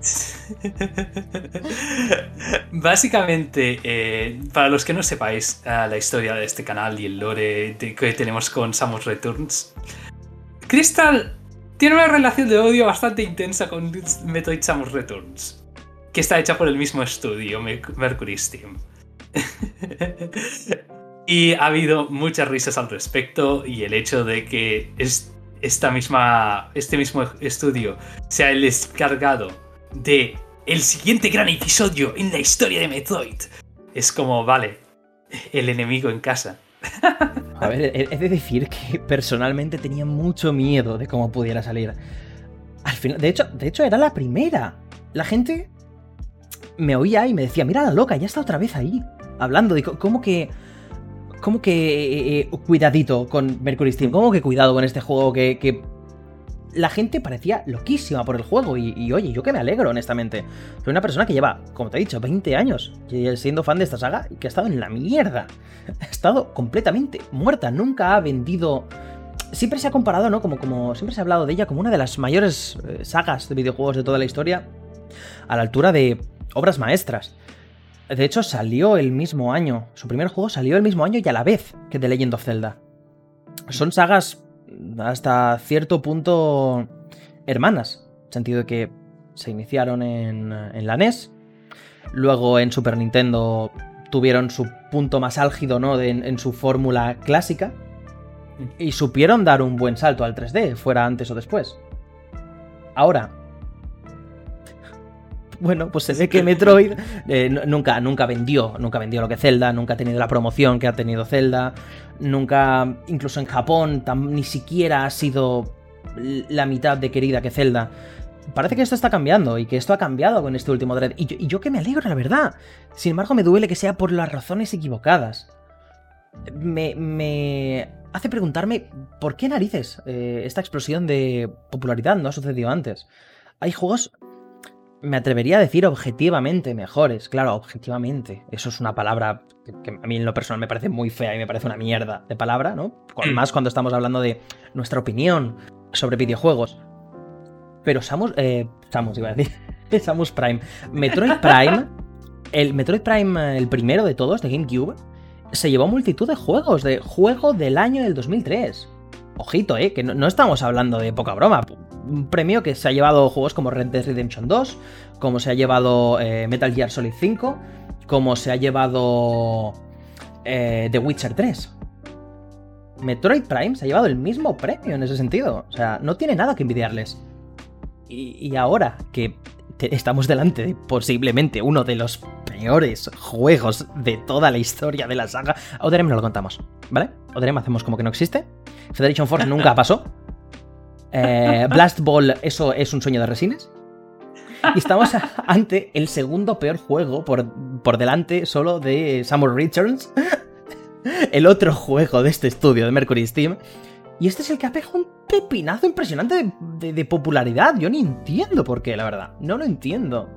[laughs] Básicamente, eh, para los que no sepáis eh, la historia de este canal y el lore que tenemos con Samus Returns, Crystal tiene una relación de odio bastante intensa con Metroid Samus Returns, que está hecha por el mismo estudio, Mercury Steam. [laughs] y ha habido muchas risas al respecto y el hecho de que esta misma, este mismo estudio sea el descargado de el siguiente gran episodio en la historia de Metroid es como, vale, el enemigo en casa. A ver, he de decir que personalmente tenía mucho miedo de cómo pudiera salir. De hecho, de hecho era la primera. La gente me oía y me decía, mira la loca, ya está otra vez ahí hablando de cómo que... ¿Cómo que eh, eh, cuidadito con Mercury Steam? ¿Cómo que cuidado con este juego que, la gente parecía loquísima por el juego y, oye, yo que me alegro, honestamente. Soy una persona que lleva, como te he dicho, 20 años siendo fan de esta saga y que ha estado en la mierda. Ha estado completamente muerta, nunca ha vendido... Siempre se ha comparado, ¿no? Como, como siempre se ha hablado de ella como una de las mayores eh, sagas de videojuegos de toda la historia, a la altura de obras maestras. De hecho, salió el mismo año. Su primer juego salió el mismo año y a la vez que The Legend of Zelda. Son sagas hasta cierto punto hermanas. En el sentido de que se iniciaron en, la NES. Luego en Super Nintendo tuvieron su punto más álgido, ¿no? en su fórmula clásica. Y supieron dar un buen salto al 3D, fuera antes o después. Ahora, [laughs] bueno, pues se ve que Metroid eh, nunca, nunca vendió, nunca vendió lo que Zelda, nunca ha tenido la promoción que ha tenido Zelda, nunca, incluso en Japón, ni siquiera ha sido la mitad de querida que Zelda. Parece que esto está cambiando y que esto ha cambiado con este último Dread. Y yo, que me alegro, la verdad. Sin embargo, me duele que sea por las razones equivocadas. Me, me hace preguntarme por qué narices eh, esta explosión de popularidad no ha sucedido antes. Hay juegos, me atrevería a decir objetivamente mejores. Claro, objetivamente. Eso es una palabra que, a mí en lo personal me parece muy fea y me parece una mierda de palabra, ¿no? Mm. Más cuando estamos hablando de nuestra opinión sobre videojuegos. Pero Samus, eh, Samus iba a decir, [laughs] Samus Prime. Metroid Prime, el Metroid Prime, el primero de todos, de GameCube, se llevó multitud de juegos, de juego del año del 2003. Ojito, eh, que no, estamos hablando de poca broma. Un premio que se ha llevado juegos como Red Dead Redemption 2, como se ha llevado eh, Metal Gear Solid 5, como se ha llevado eh, The Witcher 3. Metroid Prime se ha llevado el mismo premio en ese sentido. O sea, no tiene nada que envidiarles. Y, ahora que estamos delante de posiblemente uno de los peores juegos de toda la historia de la saga, Oderem no lo contamos, ¿vale? Oderem hacemos como que no existe. Federation Force [laughs] nunca pasó. Eh, Blast Ball, eso es un sueño de resines. Y estamos [laughs] ante el segundo peor juego por, por delante solo de Samuel Returns, [laughs] el otro juego de este estudio de Mercury Steam. Y este es el que ha pegado un pepinazo impresionante de, popularidad. Yo ni entiendo por qué, la verdad. No lo entiendo.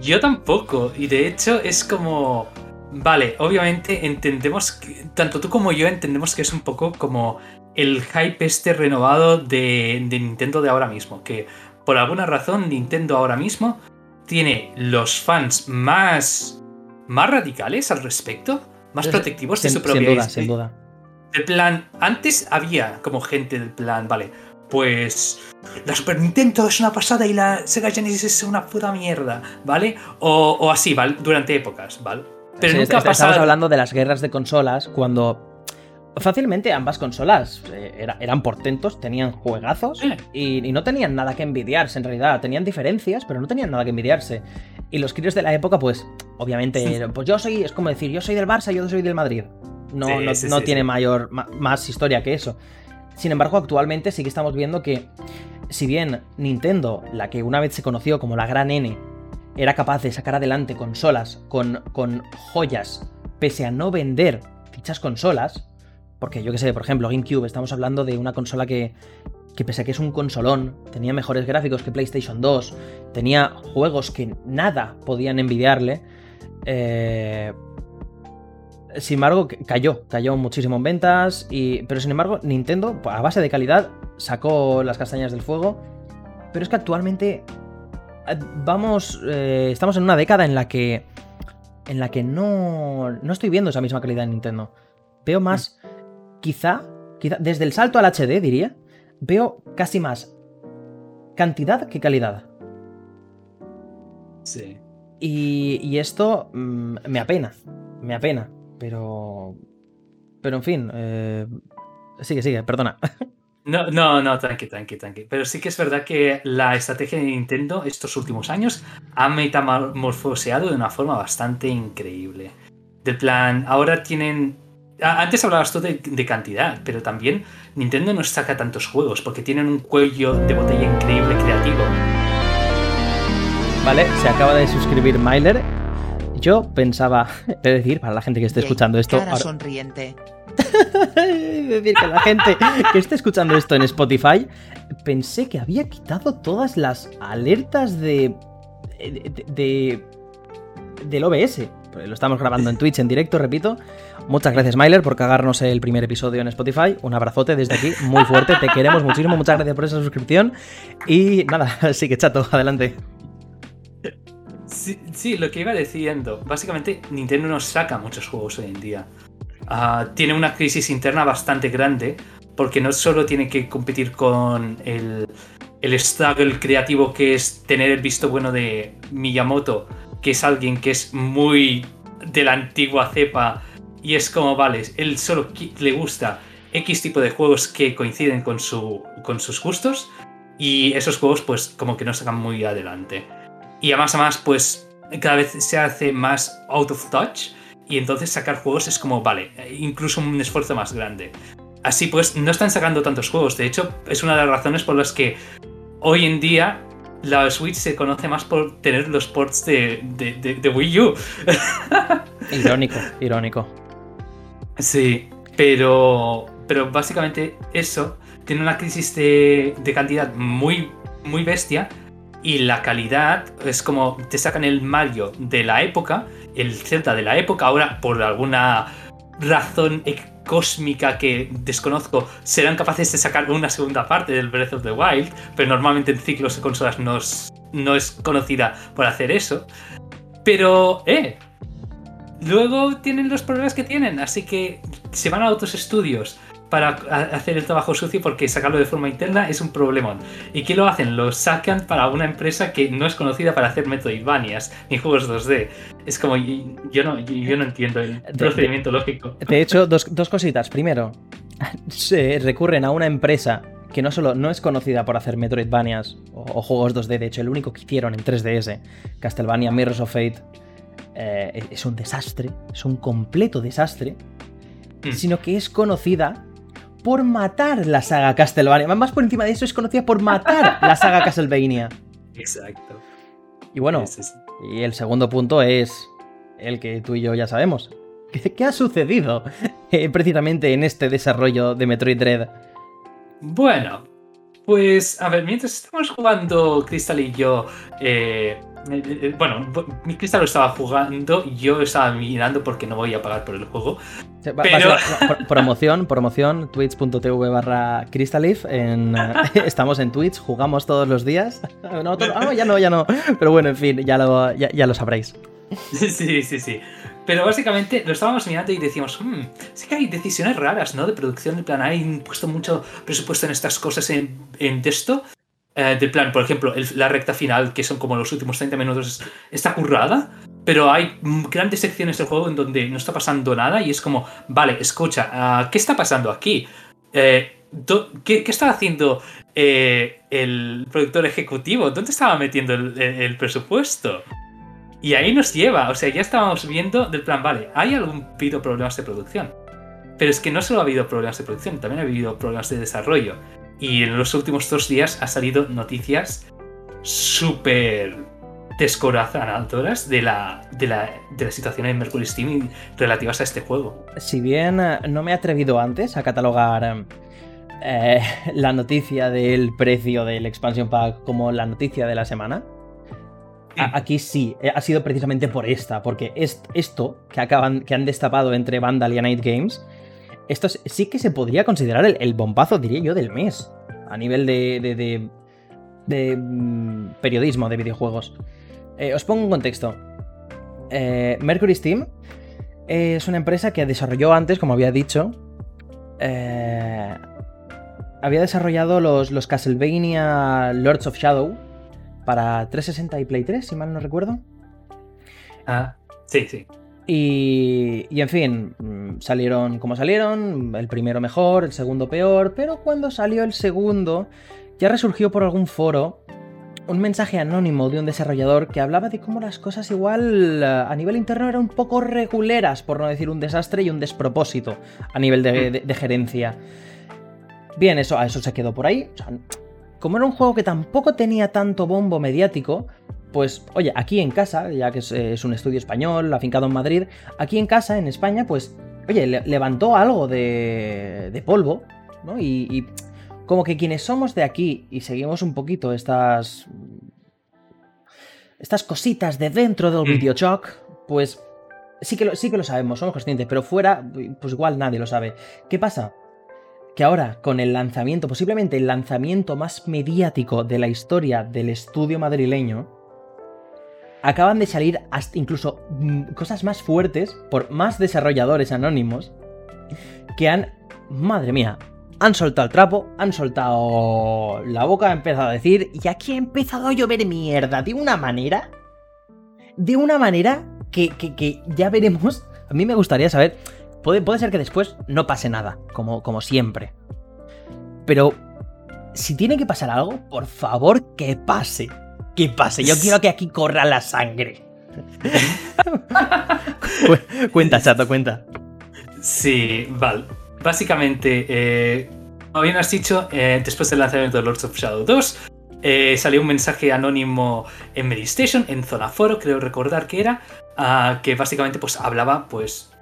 Yo tampoco. Y de hecho es como... Vale, obviamente entendemos, que, tanto tú como yo entendemos que es un poco como el hype este renovado de, de, Nintendo de ahora mismo, que por alguna razón Nintendo ahora mismo tiene los fans más, más radicales al respecto, más protectivos de su propia Sin duda, sin duda. El plan, antes había como gente del plan, vale, pues la Super Nintendo es una pasada y la Sega Genesis es una puta mierda, ¿vale? O, así, ¿vale? Durante épocas, ¿vale? Pero nunca ha pasado... Estamos hablando de las guerras de consolas cuando fácilmente ambas consolas eh, eran portentos, tenían juegazos y, no tenían nada que envidiarse en realidad. Tenían diferencias, pero no tenían nada que envidiarse. Y los críos de la época, pues, obviamente, pues yo soy, es como decir, yo soy del Barça, yo soy del Madrid. No, no, tiene mayor, más historia que eso. Sin embargo, actualmente sí que estamos viendo que, si bien Nintendo, la que una vez se conoció como la gran N, era capaz de sacar adelante consolas con, con joyas, pese a no vender dichas consolas, porque yo que sé, por ejemplo, GameCube, estamos hablando de una consola que, que pese a que es un consolón, tenía mejores gráficos que PlayStation 2, tenía juegos que nada podían envidiarle, eh, sin embargo, cayó, cayó muchísimo en ventas, y, pero sin embargo, Nintendo, a base de calidad, sacó las castañas del fuego. Pero es que actualmente vamos, eh, estamos en una década en la que, en la que no, no estoy viendo esa misma calidad en Nintendo. Veo más, quizá, quizá, desde el salto al HD, diría, veo casi más cantidad que calidad. Sí. Y, y esto mm, me apena, me apena. Pero. Pero en fin. Eh... Sigue, sigue, perdona. [laughs] No, no, no, tranqui, tranqui, tranqui. Pero sí que es verdad que la estrategia de Nintendo estos últimos años ha metamorfoseado de una forma bastante increíble. De plan, ahora tienen. Antes hablabas tú de, de, cantidad, pero también Nintendo no saca tantos juegos porque tienen un cuello de botella increíble creativo. Vale, se acaba de suscribir Myler yo pensaba, [laughs] de decir, para la gente que esté escuchando esto. Cara sonriente. [laughs] decir que la gente que esté escuchando esto en Spotify, pensé que había quitado todas las alertas de. de, del OBS. Lo estamos grabando en Twitch en directo, repito. Muchas gracias, Myler, por cagarnos el primer episodio en Spotify. Un abrazote desde aquí, muy fuerte. Te queremos muchísimo. Muchas gracias por esa suscripción. Y nada, [laughs] sí que chato, adelante. Sí, lo que iba diciendo. Básicamente, Nintendo no saca muchos juegos hoy en día. Ah, tiene una crisis interna bastante grande porque no solo tiene que competir con el, el struggle creativo que es tener el visto bueno de Miyamoto, que es alguien que es muy de la antigua cepa y es como, vale, él solo le gusta X tipo de juegos que coinciden con, su, con sus gustos y esos juegos pues como que no sacan muy adelante. Y además, además, pues cada vez se hace más out of touch y entonces sacar juegos es como, vale, incluso un esfuerzo más grande. Así pues, no están sacando tantos juegos. De hecho, es una de las razones por las que hoy en día la Switch se conoce más por tener los ports de, de, Wii U. [laughs] irónico, irónico. Sí, pero, pero básicamente eso tiene una crisis de, de cantidad muy, muy bestia y la calidad es como te sacan el Mario de la época, el Zelda de la época, ahora por alguna razón cósmica que desconozco, serán capaces de sacar una segunda parte del Breath of the Wild, pero normalmente en ciclos de consolas no es, no es conocida por hacer eso. Pero, eh, luego tienen los problemas que tienen, así que se van a otros estudios para hacer el trabajo sucio porque sacarlo de forma interna es un problemón. ¿Y qué lo hacen? Lo sacan para una empresa que no es conocida para hacer Metroidvanias ni juegos 2D. Es como, yo no, yo no entiendo el procedimiento lógico. De hecho, dos, cositas. Primero, [laughs] se recurren a una empresa que no solo no es conocida por hacer Metroidvanias o, juegos 2D, de hecho el único que hicieron en 3DS, Castlevania Mirrors of Fate, eh, es un desastre, es un completo desastre, mm. sino que es conocida por matar la saga Castlevania. Más por encima de eso es conocida por matar la saga [laughs] Castlevania. Exacto. Y bueno, y el segundo punto es el que tú y yo ya sabemos. ¿Qué, ha sucedido eh, precisamente en este desarrollo de Metroid Dread? Bueno, pues a ver, mientras estamos jugando Crystal y yo eh, bueno, mi cristal lo estaba jugando, yo estaba mirando porque no voy a pagar por el juego. pero... [laughs] promoción, promoción, twitch.tv barra Crystalif. En, [laughs] estamos en Twitch, jugamos todos los días. [laughs] No, ah, ya no, ya no. Pero bueno, en fin, ya lo, ya, lo sabréis. Sí, sí, sí. Pero básicamente lo estábamos mirando y decíamos, hmm, sí que hay decisiones raras, ¿no? De producción, de plan, hay puesto mucho presupuesto en estas cosas en, en esto eh, de plan, por ejemplo, la recta final, que son como los últimos 30 minutos, está currada, pero hay grandes secciones del juego en donde no está pasando nada y es como, vale, escucha, ah, ¿qué está pasando aquí? Eh, ¿qué, está haciendo eh, el productor ejecutivo? ¿Dónde estaba metiendo el, presupuesto? Y ahí nos lleva, o sea, ya estábamos viendo del plan, vale, hay algún habido problemas de producción. Pero es que no solo ha habido problemas de producción, también ha habido problemas de desarrollo. Y en los últimos dos días ha salido noticias súper descorazonadoras de la, de, la, de la situación en Mercury Steam relativas a este juego. Si bien eh, no me he atrevido antes a catalogar eh, la noticia del precio del expansion pack como la noticia de la semana, aquí sí, eh, ha sido precisamente por esta, porque esto que, acaban, que han destapado entre Vandal y Night Games esto sí que se podría considerar el, bombazo, diría yo, del mes. A nivel de, de, mm, periodismo de videojuegos. Eh, os pongo un contexto. Eh, Mercury Steam es una empresa que desarrolló antes, como había dicho. Eh, había desarrollado los, los Castlevania Lords of Shadow para 360 y Play 3, si mal no recuerdo. Ah, sí, sí. Y, en fin, mm, salieron como salieron, el primero mejor, el segundo peor, pero cuando salió el segundo, ya resurgió por algún foro un mensaje anónimo de un desarrollador que hablaba de cómo las cosas igual eh, a nivel interno eran un poco reguleras, por no decir un desastre y un despropósito a nivel de, gerencia. Bien, eso, a eso se quedó por ahí. como era un juego que tampoco tenía tanto bombo mediático, pues oye, aquí en casa, ya que es, un estudio español, afincado en Madrid, aquí en casa, en España, pues, oye, levantó algo de, polvo, ¿no? Y, como que quienes somos de aquí y seguimos un poquito estas... Estas cositas de dentro del mm. videochoc, pues sí que, lo, sí que lo sabemos, somos conscientes, pero fuera, pues igual nadie lo sabe. ¿Qué pasa? que ahora con el lanzamiento, posiblemente el lanzamiento más mediático de la historia del estudio madrileño, acaban de salir hasta incluso mm, cosas más fuertes por más desarrolladores anónimos que han, madre mía, han soltado el trapo, han soltado la boca, han empezado a decir, y aquí ha empezado a llover mierda de una manera, de una manera que, que, ya veremos. A mí me gustaría saber, puede, puede ser que después no pase nada, como, como siempre. Pero si tiene que pasar algo, por favor que pase. Que pase. Yo quiero que aquí corra la sangre. [laughs] cuenta, chato, cuenta. Sí, vale. Básicamente, eh, como bien has dicho, eh, después del lanzamiento de Lords of Shadow 2, eh, salió un mensaje anónimo en Medistation, en Zona Foro, creo recordar que era, ah, que básicamente pues hablaba, pues,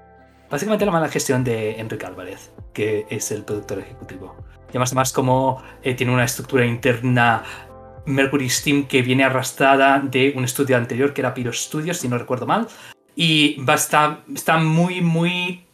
básicamente la mala gestión de Enrique Álvarez, que es el productor ejecutivo. Y además, además como eh, tiene una estructura interna Mercury Steam que viene arrastrada de un estudio anterior que era Pyro Studios, si no recuerdo mal, y va está muy, muy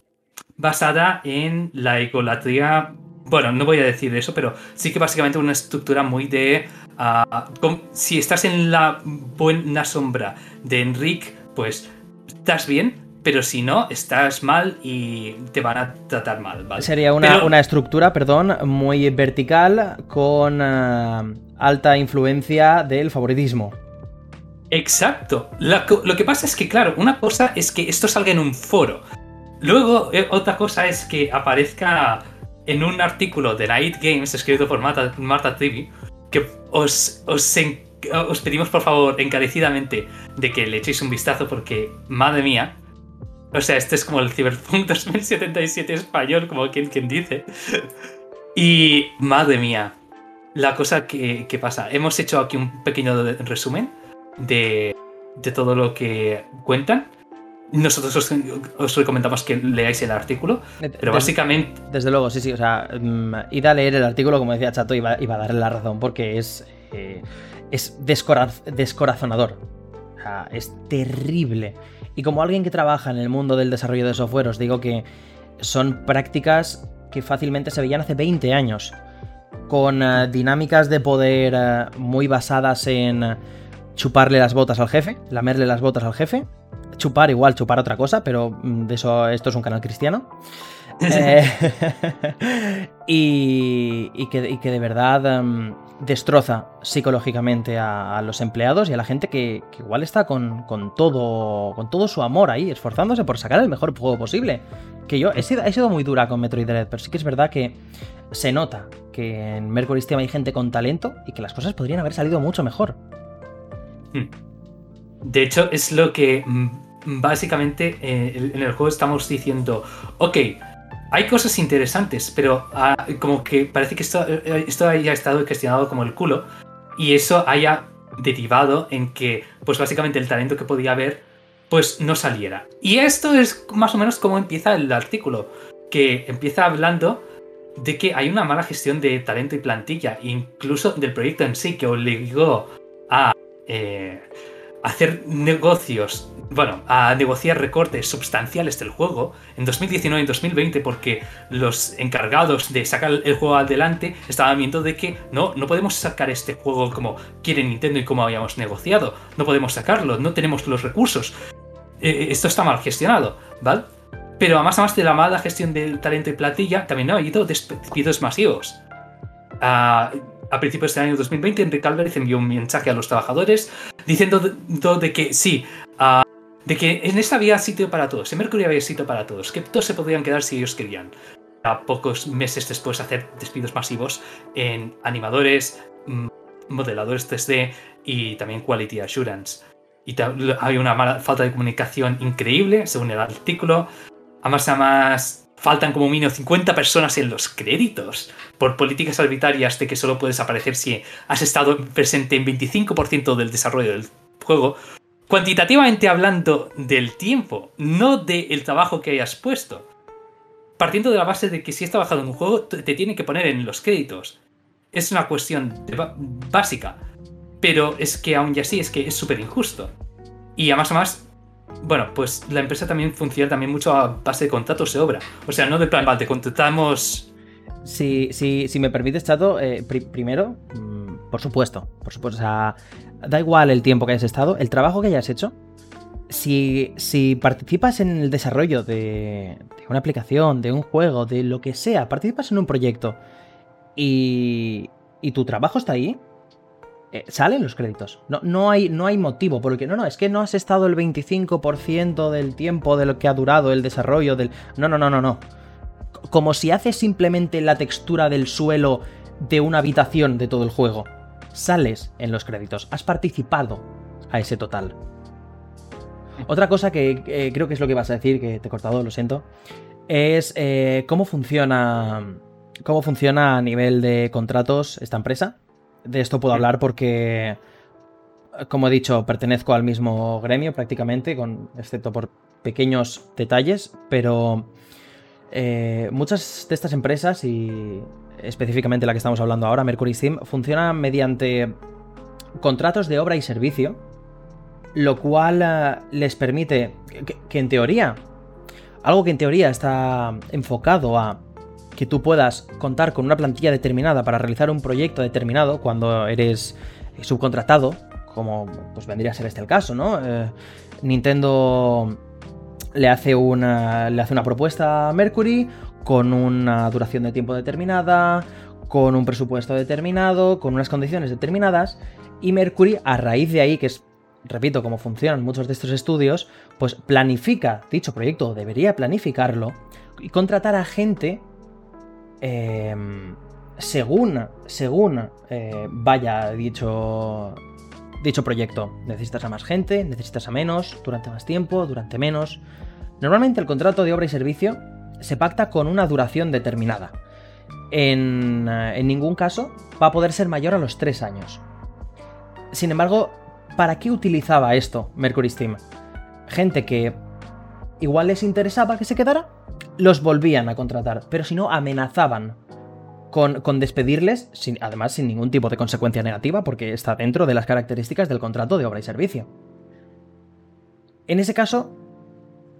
basada en la egolatría bueno, no voy a decir eso, pero sí que básicamente una estructura muy de... Ah, si estás en la buena sombra de Enrique, pues estás bien, pero si no, estás mal y te van a tratar mal, ¿vale? Sería una, estructura, perdón, muy vertical con ah, alta influencia del favoritismo. Exacto. lo que pasa es que, claro, una cosa es que esto salga en un foro. Luego, eh, otra cosa es que aparezca en un artículo de Night Games escrito por Marta, Marta que os, os, pedimos por favor encarecidamente de que le echéis un vistazo porque, madre mía, o sea, este es como el Cyberpunk [laughs] 2077 español, como quien, quien dice. Y, madre mía, la cosa que, que, pasa. Hemos hecho aquí un pequeño resumen de, de todo lo que cuentan. Nosotros os, recomendamos que leáis el artículo, pero básicamente... Desde luego, sí, sí, o sea, mm, id a leer el artículo, como decía Chato, y va, a darle la razón, porque es, eh, es descorazonador. O sea, es terrible. Y como alguien que trabaja en el mundo del desarrollo de software, os digo que son prácticas que fácilmente se veían hace 20 años, con eh, dinámicas de poder eh, muy basadas en chuparle las botas al jefe, lamerle las botas al jefe, chupar igual, chupar otra cosa, pero mm, de eso esto es un canal cristiano. [laughs] Eh, [laughs] y, que, de verdad mm, destroza psicológicamente a, los empleados y a la gente que, igual está con, todo, con todo su amor ahí, esforzándose por sacar el mejor juego posible. Que yo he sido, he sido muy dura con Metroid Dread, pero sí que es verdad que se nota que en Mercury Steam hay gente con talento y que las cosas podrían haber salido mucho mejor. Hmm. De hecho, es lo que mm, básicamente eh, en el juego estamos diciendo, ok, hay cosas interesantes, pero ah, como que parece que esto, eh, esto haya estado gestionado como el culo y eso haya derivado en que, pues básicamente el talento que podía haber, pues no saliera. Y esto es más o menos como empieza el artículo, que empieza hablando de que hay una mala gestión de talento y plantilla, incluso del proyecto en sí, que obligó a eh, hacer negocios bueno, a negociar recortes sustanciales del juego en 2019 y 2020 porque los encargados de sacar el juego adelante estaban viendo de que no, no podemos sacar este juego como quiere Nintendo y como habíamos negociado, no podemos sacarlo, no tenemos los recursos. Eh, esto está mal gestionado, ¿vale? Pero además, además de la mala gestión del talento y platilla, también ha habido despidos masivos. a principios del año 2020, Enrique Álvarez envió un mensaje a los trabajadores diciendo de, que sí, de que en esta había sitio para todos, en Mercury había sitio para todos, que todos se podrían quedar si ellos querían. A pocos meses después hacer despidos masivos en animadores, mm, modeladores 3D y también Quality Assurance. Y hay una mala falta de comunicación increíble, según el artículo. Además, además, faltan como mínimo 50 personas en los créditos por políticas arbitrarias de que solo puedes aparecer si has estado presente en 25% del desarrollo del juego, cuantitativamente hablando del tiempo, no del trabajo que hayas puesto. Partiendo de la base de que si has trabajado en un juego, te tiene que poner en los créditos. Es una cuestión básica. Pero es que aún ya así, es que es súper injusto. Y además, además, bueno, pues la empresa también funciona también mucho a base de contratos de obra. O sea, no de plan, vale, te contratamos... Si, si, si me permites, Chato, eh, primero, mm, por supuesto, por supuesto, o sea, da igual el tiempo que hayas estado, el trabajo que hayas hecho, si, si participas en el desarrollo de, una aplicación, de un juego, de lo que sea, participas en un proyecto y, y tu trabajo está ahí, eh, salen los créditos. No, no, hay, no hay motivo, porque no, no, es que no has estado el 25% del tiempo de lo que ha durado el desarrollo del... No, no, no, no, no. Como si haces simplemente la textura del suelo de una habitación de todo el juego sales en los créditos, has participado a ese total. Otra cosa que creo que es lo que vas a decir, que te he cortado, lo siento, es eh, cómo funciona. Cómo funciona a nivel de contratos esta empresa. De esto puedo hablar porque, como he dicho, pertenezco al mismo gremio prácticamente, con, excepto por pequeños detalles, pero eh, muchas de estas empresas, y específicamente la que estamos hablando ahora, Mercury Steam, funcionan mediante contratos de obra y servicio, lo cual eh, les permite que, en teoría, algo que en teoría está enfocado a que tú puedas contar con una plantilla determinada para realizar un proyecto determinado cuando eres subcontratado, como pues vendría a ser este el caso, ¿no? Eh, Nintendo le hace, una, le hace una propuesta a Mercury con una duración de tiempo determinada, con un presupuesto determinado, con unas condiciones determinadas, y Mercury, a raíz de ahí, que es, repito, cómo funcionan muchos de estos estudios, pues planifica dicho proyecto, debería planificarlo, y contratar a gente em, según, según eh, vaya dicho, dicho proyecto. Necesitas a más gente, necesitas a menos, durante más tiempo, durante menos. Normalmente el contrato de obra y servicio se pacta con una duración determinada. En, eh, en ningún caso va a poder ser mayor a los 3 años. Sin embargo, ¿para qué utilizaba esto Mercury Steam? Gente que igual les interesaba que se quedara, los volvían a contratar, pero si no, amenazaban con, con despedirles, además sin ningún tipo de consecuencia negativa, porque está dentro de las características del contrato de obra y servicio. En ese caso,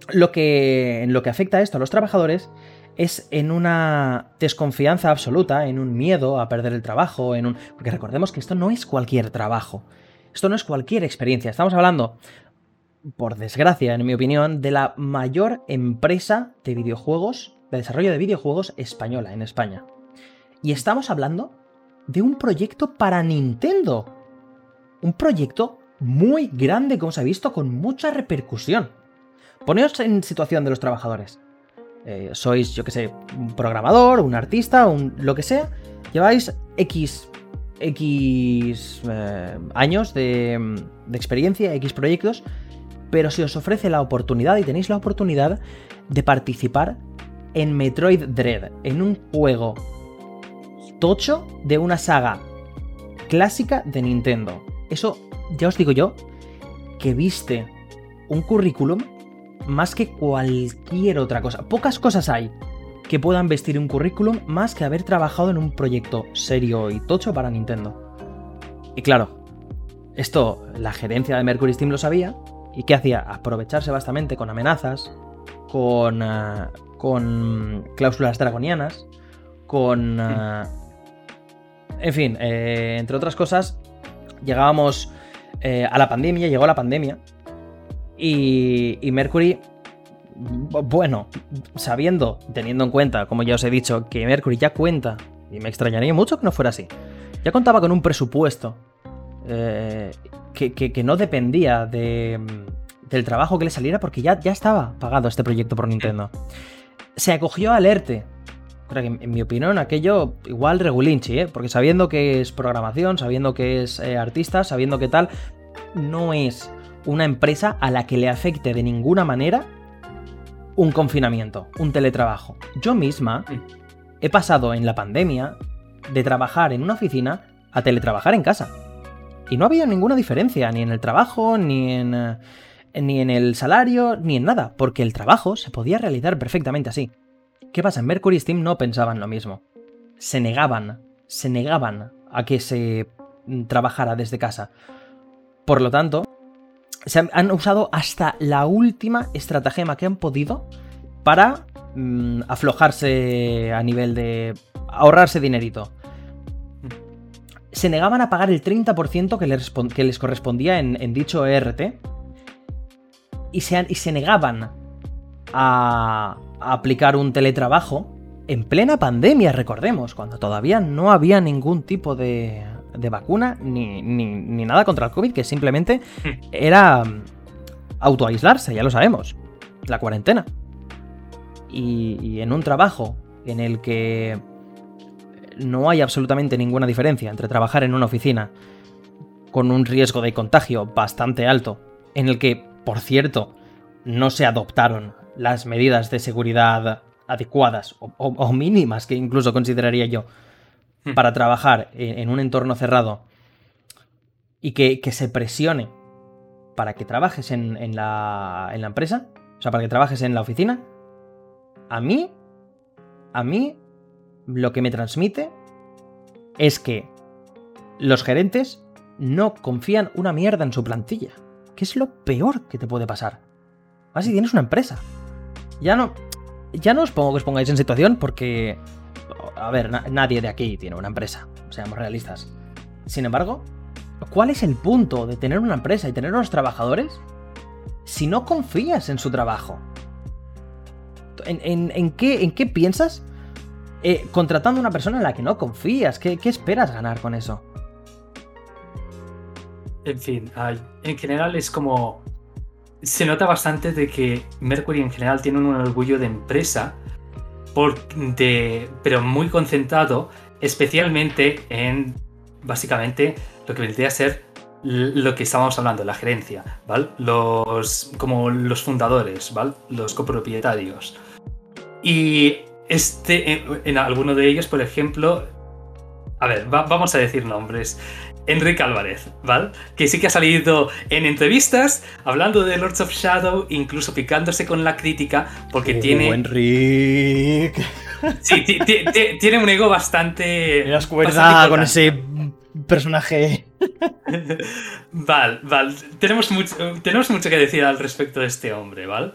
lo que, en lo que afecta esto a los trabajadores es en una desconfianza absoluta, en un miedo a perder el trabajo, en un... Porque recordemos que esto no es cualquier trabajo, esto no es cualquier experiencia, estamos hablando, por desgracia, en mi opinión, de la mayor empresa de videojuegos, de desarrollo de videojuegos española en España. Y estamos hablando de un proyecto para Nintendo. Un proyecto muy grande, como se ha visto, con mucha repercusión. Poneos en situación de los trabajadores. Eh, sois, yo que sé, un programador, un artista, un lo que sea. Lleváis X, X eh, años de, de experiencia, X proyectos, pero se os ofrece la oportunidad y tenéis la oportunidad de participar en Metroid Dread, en un juego tocho de una saga clásica de Nintendo. Eso, ya os digo yo, que viste un currículum más que cualquier otra cosa. Pocas cosas hay que puedan vestir un currículum más que haber trabajado en un proyecto serio y tocho para Nintendo. Y claro, esto la gerencia de Mercury Steam lo sabía. ¿Y qué hacía? Aprovecharse bastante con amenazas, con, uh, con cláusulas dragonianas, con... Uh, en fin, eh, entre otras cosas, llegábamos eh, a la pandemia, llegó la pandemia, y, Mercury, bueno, sabiendo, teniendo en cuenta, como ya os he dicho, que Mercury ya cuenta, y me extrañaría mucho que no fuera así, ya contaba con un presupuesto eh, que, no dependía de, del trabajo que le saliera porque ya, ya estaba pagado este proyecto por Nintendo. Se acogió al ERTE. En mi opinión, aquello igual regulinchi, ¿eh? porque sabiendo que es programación, sabiendo que es eh, artista, sabiendo que tal, no es una empresa a la que le afecte de ninguna manera un confinamiento, un teletrabajo. Yo misma he pasado en la pandemia de trabajar en una oficina a teletrabajar en casa. Y no había ninguna diferencia, ni en el trabajo, ni en, eh, ni en el salario, ni en nada, porque el trabajo se podía realizar perfectamente así. ¿Qué pasa? En Mercury Steam no pensaban lo mismo. Se negaban, se negaban a que se trabajara desde casa. Por lo tanto, se han, usado hasta la última estratagema que han podido para mm, aflojarse a nivel de ahorrarse dinerito. Se negaban a pagar el 30% que les, que les correspondía en, dicho ERT. Y se, y se negaban a, a aplicar un teletrabajo en plena pandemia, recordemos, cuando todavía no había ningún tipo de, de vacuna ni, nada contra el COVID, que simplemente hmm. era mm, autoaislarse, ya lo sabemos, la cuarentena. Y, en un trabajo en el que no hay absolutamente ninguna diferencia entre trabajar en una oficina con un riesgo de contagio bastante alto, en el que, por cierto, no se adoptaron las medidas de seguridad adecuadas o, mínimas que incluso consideraría yo hmm. para trabajar en, un entorno cerrado y que, se presione para que trabajes en, la, en la empresa, o sea, para que trabajes en la oficina, a mí, a mí, lo que me transmite es que los gerentes no confían una mierda en su plantilla. Que es lo peor que te puede pasar. Más si tienes una empresa. Ya no. Ya no os pongo que os pongáis en situación porque. A ver, nadie de aquí tiene una empresa. Seamos realistas. Sin embargo, ¿cuál es el punto de tener una empresa y tener unos trabajadores si no confías en su trabajo? ¿En, qué, en qué, piensas eh, contratando a una persona en la que no confías? ¿Qué, ¿Qué, esperas ganar con eso? En fin, en general es como... Se nota bastante de que Mercury en general tiene un orgullo de empresa, de, pero muy concentrado, especialmente en básicamente lo que vendría a ser lo que estábamos hablando, la gerencia, ¿vale? Los, como los fundadores, ¿vale? Los copropietarios. Y este, en, en alguno de ellos, por ejemplo, a ver, vamos a decir nombres. Enrique Álvarez, ¿vale? Que sí que ha salido en entrevistas hablando de Lords of Shadow, incluso picándose con la crítica, porque oh, tiene. Enrique. Sí, tiene un ego bastante. Me das cuerda con ese personaje. [laughs] vale, vale. Tenemos mucho, tenemos mucho que decir al respecto de este hombre, ¿vale?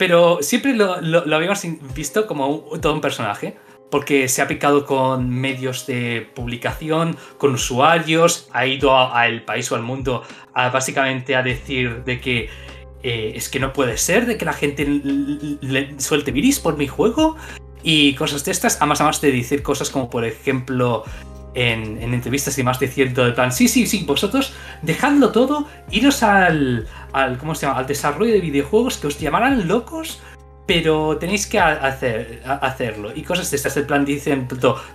Pero siempre lo, habíamos visto como todo un personaje porque se ha picado con medios de publicación, con usuarios, ha ido al país o al mundo a, básicamente a decir de que eh, es que no puede ser, de que la gente le suelte viris por mi juego y cosas de estas, además, además de decir cosas como por ejemplo en, entrevistas y más diciendo de plan, sí, sí, sí, vosotros dejadlo todo, iros al, al, ¿cómo se llama? al desarrollo de videojuegos que os llamarán locos pero tenéis que hacer, hacerlo. Y cosas de estas. El plan dicen,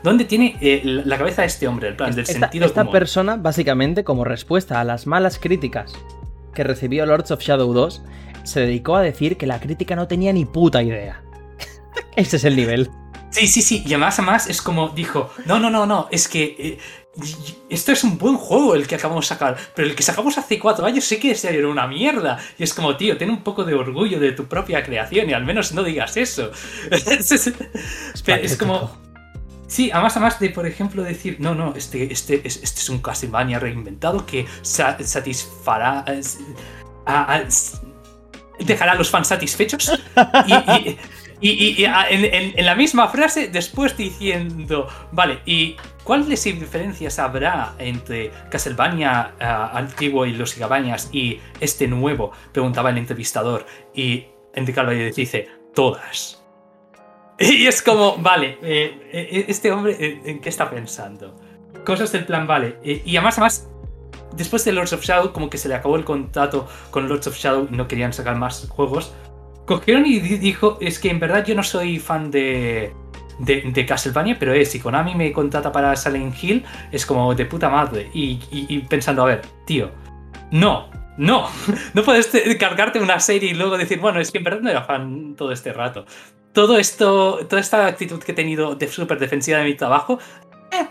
¿dónde tiene eh, la cabeza este hombre? El plan del esta, sentido Esta persona, básicamente, como respuesta a las malas críticas que recibió Lords of Shadow 2, se dedicó a decir que la crítica no tenía ni puta idea. [laughs] Ese es el nivel. Sí, sí, sí. Y además, además es como dijo, no, no, no, no, es que eh, esto es un buen juego el que acabamos de sacar, pero el que sacamos hace cuatro años sí que era una mierda. Y es como, tío, ten un poco de orgullo de tu propia creación y al menos no digas eso. [laughs] es, como... Sí, además, además de, por ejemplo, decir, no, no, este, este, este es un Castlevania reinventado que satisfará... dejará a los fans satisfechos. y, en, la misma frase, después diciendo, vale, ¿y cuáles diferencias habrá entre Castlevania eh, antiguo y los Gigabañas y este nuevo? Preguntaba el entrevistador. Y Enrique Álvarez dice, todas. [laughs] Y es como, vale, eh, eh, este hombre, ¿en qué está pensando? Cosas del plan, vale. y además, además, después de Lords of Shadow, como que se le acabó el contrato con Lords of Shadow y no querían sacar más juegos cogieron y dijo, es que en verdad yo no soy fan de, de, Castlevania, pero es, si Konami me contrata para Silent Hill, es como de puta madre. Y, pensando, a ver, tío, no, no, [laughs] no puedes cargarte una serie y luego decir, bueno, es que en verdad no era fan todo este rato. Todo esto, toda esta actitud que he tenido de súper defensiva de mi trabajo, eh,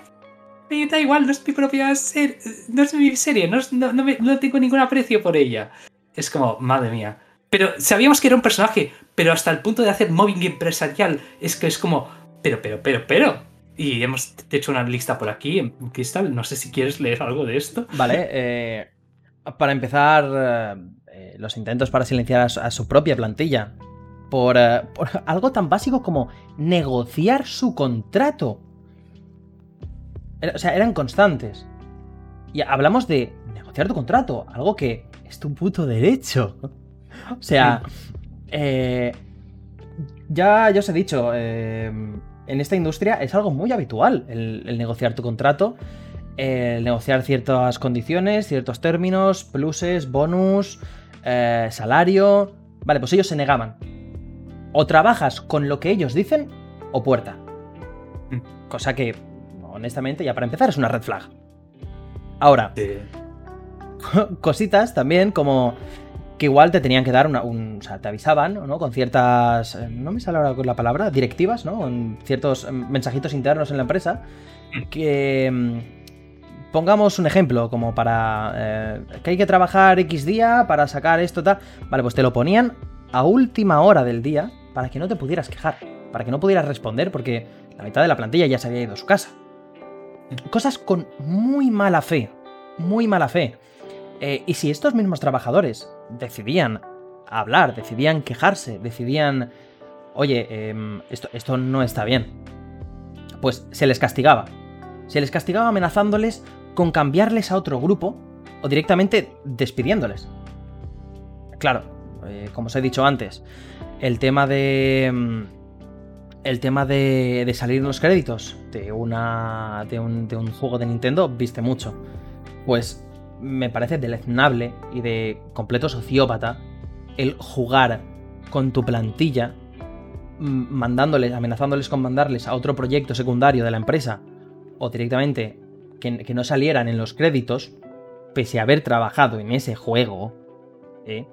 me da igual, no es mi propia serie, no es mi serie, no, no tengo ningún aprecio por ella. Es como, madre mía. Pero sabíamos que era un personaje, pero hasta el punto de hacer mobbing empresarial, es que es como, pero, pero, pero, pero. Y hemos hecho una lista por aquí, en Cristal, no sé si quieres leer algo de esto. Vale, [laughs] eh, para empezar, eh, los intentos para silenciar a su, propia plantilla. Por, eh, por, [laughs] algo tan básico como negociar su contrato. O sea, eran constantes. Y hablamos de negociar tu contrato, algo que es tu puto derecho. O sea, eh, ya, os he dicho, eh, en esta industria es algo muy habitual el, negociar tu contrato, el negociar ciertas condiciones, ciertos términos, pluses, bonus, eh, salario. Vale, pues ellos se negaban. O trabajas con lo que ellos dicen o puerta. Mm. Cosa que honestamente, ya para empezar es una red flag. Ahora, cositas también como que igual te tenían que dar una, un, o sea, te avisaban, ¿no? Con ciertas, eh, no me sale ahora con la palabra, directivas, ¿no? Con ciertos em, mensajitos internos en la empresa que em, pongamos un ejemplo como para eh, que hay que trabajar X día para sacar esto tal, vale, pues te lo ponían a última hora del día para que no te pudieras quejar, para que no pudieras responder porque la mitad de la plantilla ya se había ido a su casa. Cosas con muy mala fe, muy mala fe. Eh, y si estos mismos trabajadores decidían hablar, decidían quejarse, decidían, oye, em, esto, esto no está bien, pues se les castigaba. Se les castigaba amenazándoles con cambiarles a otro grupo o directamente despidiéndoles. Claro, eh, como os he dicho antes, el tema de... Em, el tema de, de salir en los créditos de, una, de, un, de un juego de Nintendo viste mucho. Pues me parece deleznable y de completo sociópata el jugar con tu plantilla, mandándoles, amenazándoles con mandarles a otro proyecto secundario de la empresa, o directamente que, no salieran en los créditos, pese a haber trabajado en ese juego, ¿eh?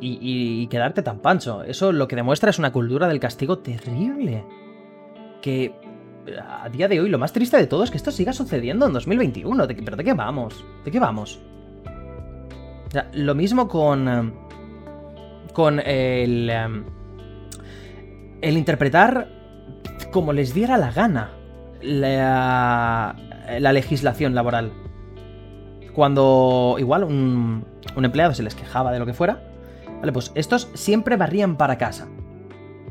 y, quedarte tan pancho. Eso lo que demuestra es una cultura del castigo terrible. Que a día de hoy lo más triste de todo es que esto siga sucediendo en 2021. ¿Pero de qué vamos? ¿De qué vamos? lo mismo con. Eh, con el. Eh, el interpretar como les diera la gana la, la legislación laboral. Cuando igual un, un empleado se les quejaba de lo que fuera, vale, pues estos siempre barrían para casa.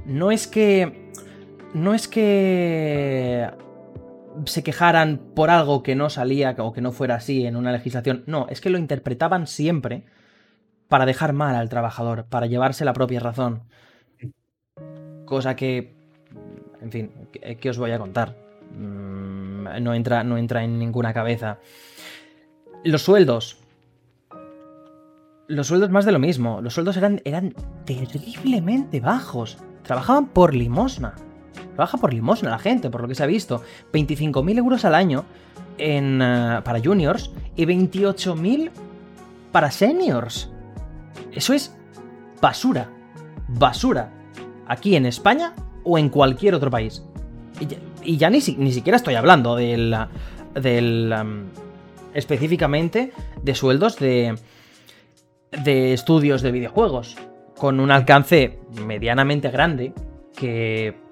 No es que no es que se quejaran por algo que no salía o que no fuera así en una legislación. No, es que lo interpretaban siempre para dejar mal al trabajador, para llevarse la propia razón. Cosa que, en fin, ¿qué os voy a contar? Mm, no entra, no entra en ninguna cabeza. Los sueldos. Los sueldos más de lo mismo. Los sueldos eran, eran terriblemente bajos. Trabajaban por limosna. Trabaja por limosna la gente, por lo que se ha visto. 25.000 euros al año en, eh, para juniors y 28.000 para seniors. Eso es basura. Basura. Aquí en España o en cualquier otro país. Y ya, ni, ni, siquiera estoy hablando del. del específicamente de sueldos de. de estudios de videojuegos. Con un alcance medianamente grande. Que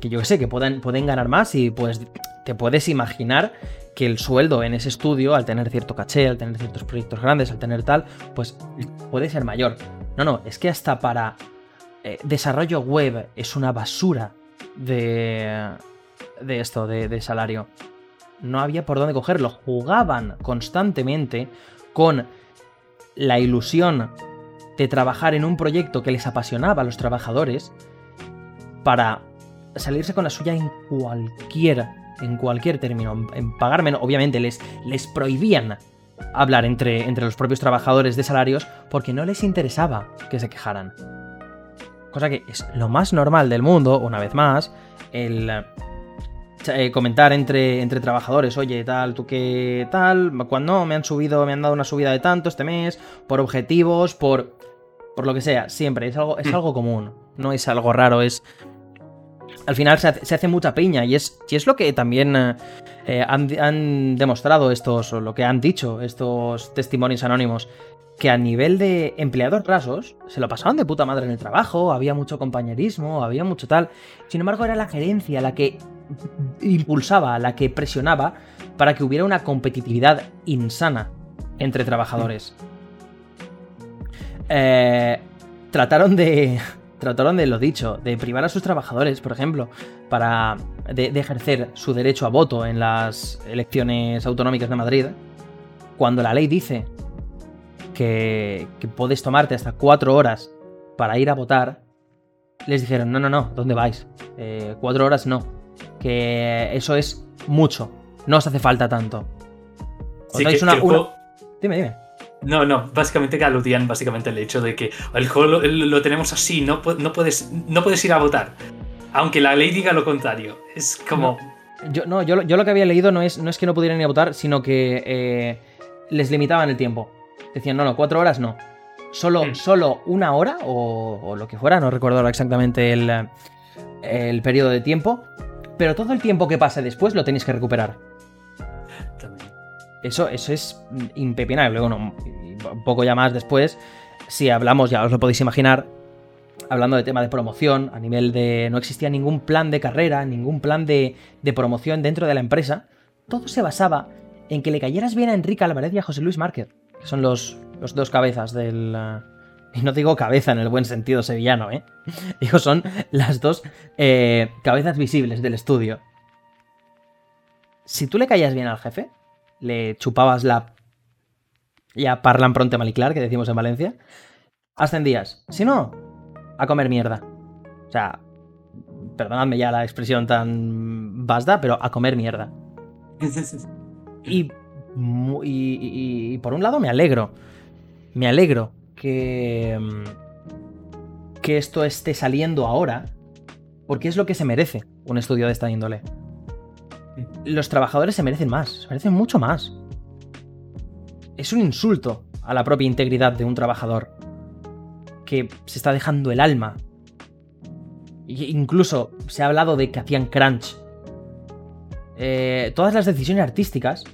que yo sé, que pueden, pueden ganar más y pues te puedes imaginar que el sueldo en ese estudio, al tener cierto caché, al tener ciertos proyectos grandes, al tener tal, pues puede ser mayor. No, no, es que hasta para eh, desarrollo web es una basura de, de esto, de, de salario. No había por dónde cogerlo. Jugaban constantemente con la ilusión de trabajar en un proyecto que les apasionaba a los trabajadores para salirse con la suya en cualquier, en cualquier término, en pagar menos. Obviamente les, les prohibían hablar entre, entre los propios trabajadores de salarios porque no les interesaba que se quejaran. Cosa que es lo más normal del mundo, una vez más, el eh, comentar entre, entre trabajadores, oye, tal, tú qué tal, cuando me han subido, me han dado una subida de tanto este mes, por objetivos, por, por lo que sea, siempre, es algo, es mm. algo común, no es algo raro, es, al final se hace, mucha piña y es, es lo que también eh, eh, han, demostrado estos, o lo que han dicho estos testimonios anónimos, que a nivel de empleados rasos se lo pasaban de puta madre en el trabajo, había mucho compañerismo, había mucho tal. Sin embargo, era la gerencia la que impulsaba, la que presionaba para que hubiera una competitividad insana entre trabajadores. Eh, trataron de, trataron de lo dicho, de privar a sus trabajadores, por ejemplo, para de, ejercer su derecho a voto en las elecciones autonómicas de Madrid, cuando la ley dice que, puedes tomarte hasta cuatro horas para ir a votar, les dijeron, no, no, no, ¿dónde vais? Eh, cuatro horas no, que eso es mucho, no os hace falta tanto. Os una, Dime, dime. No, no, básicamente que aludían básicamente el hecho de que el juego lo, tenemos así, no, no, puedes, no puedes ir a votar. Aunque la ley diga lo contrario. Es como. Yo, no, yo, lo que había leído no es, no es que no pudieran ir a votar, sino que eh, les limitaban el tiempo. Decían, no, no, cuatro horas no. Solo, mm. solo una hora o, lo que fuera, no recuerdo exactamente el, el periodo de tiempo. Pero todo el tiempo que pase después lo tenéis que recuperar. Eso, eso es impepinable. Bueno, un poco ya más después, si hablamos, ya os lo podéis imaginar, hablando de tema de promoción, a nivel de. No existía ningún plan de carrera, ningún plan de, promoción dentro de la empresa. Todo se basaba en que le cayeras bien a Enrique Álvarez y a José Luis Márquez, que son los, los dos cabezas del. Uh, y no digo cabeza en el buen sentido sevillano, ¿eh? [laughs] Digo, son las dos eh, cabezas visibles del estudio. Si tú le caías bien al jefe, le chupabas la. Ya parlan pronto maliclar, que decimos en Valencia, ascendías. Si no, a comer mierda. O sea, perdonadme ya la expresión tan basta, pero a comer mierda. [laughs] y, y, por un lado me alegro. Me alegro que, que esto esté saliendo ahora, porque es lo que se merece un estudio de esta índole. Los trabajadores se merecen más, se merecen mucho más. Es un insulto a la propia integridad de un trabajador que se está dejando el alma. incluso se ha hablado de que hacían crunch. Eh, todas las decisiones artísticas